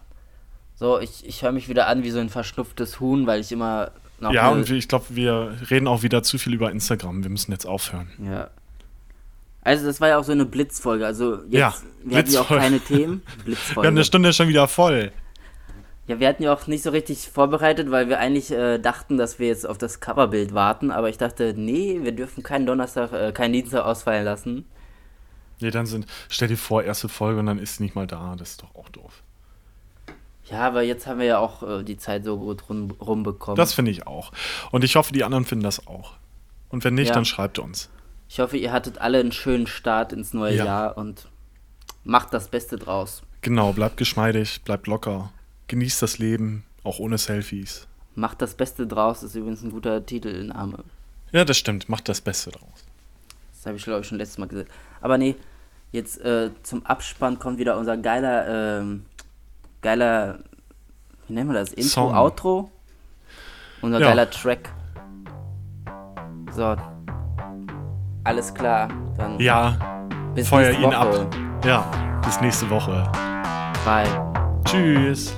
So, ich, ich höre mich wieder an wie so ein verschnupftes Huhn, weil ich immer noch. ja, und ich glaube, wir reden auch wieder zu viel über Instagram. Wir müssen jetzt aufhören. Ja. Also das war ja auch so eine Blitzfolge. Also jetzt, Ja, wir hatten ja auch Blitzfolge. keine Themen. Wir haben Blitzfolge. eine Stunde schon wieder voll. Ja, wir hatten ja auch nicht so richtig vorbereitet, weil wir eigentlich äh, dachten, dass wir jetzt auf das Coverbild warten. Aber ich dachte, nee, wir dürfen keinen Donnerstag, äh, keinen Dienstag ausfallen lassen. Nee, dann sind, stell dir vor, erste Folge und dann ist sie nicht mal da. Das ist doch auch doof. Ja, aber jetzt haben wir ja auch äh, die Zeit so gut rum, rumbekommen. Das finde ich auch. Und ich hoffe, die anderen finden das auch. Und wenn nicht, Ja. dann schreibt uns. ich hoffe, ihr hattet alle einen schönen Start ins neue Ja. Jahr und macht das Beste draus. Genau, bleibt geschmeidig, bleibt locker. Genießt das Leben, auch ohne Selfies. Macht das Beste draus ist übrigens ein guter Titelname. Ja, das stimmt. Macht das Beste draus. Das habe ich, glaube ich, schon letztes Mal gesagt. Aber nee, jetzt äh, zum Abspann kommt wieder unser geiler, ähm, geiler, wie nennen wir das? Intro, Song. Outro? Unser Ja. geiler Track. So. Alles klar. Dann Ja, bis feuer ihn Woche. ab. Ja, bis nächste Woche. Bye. Tschüss.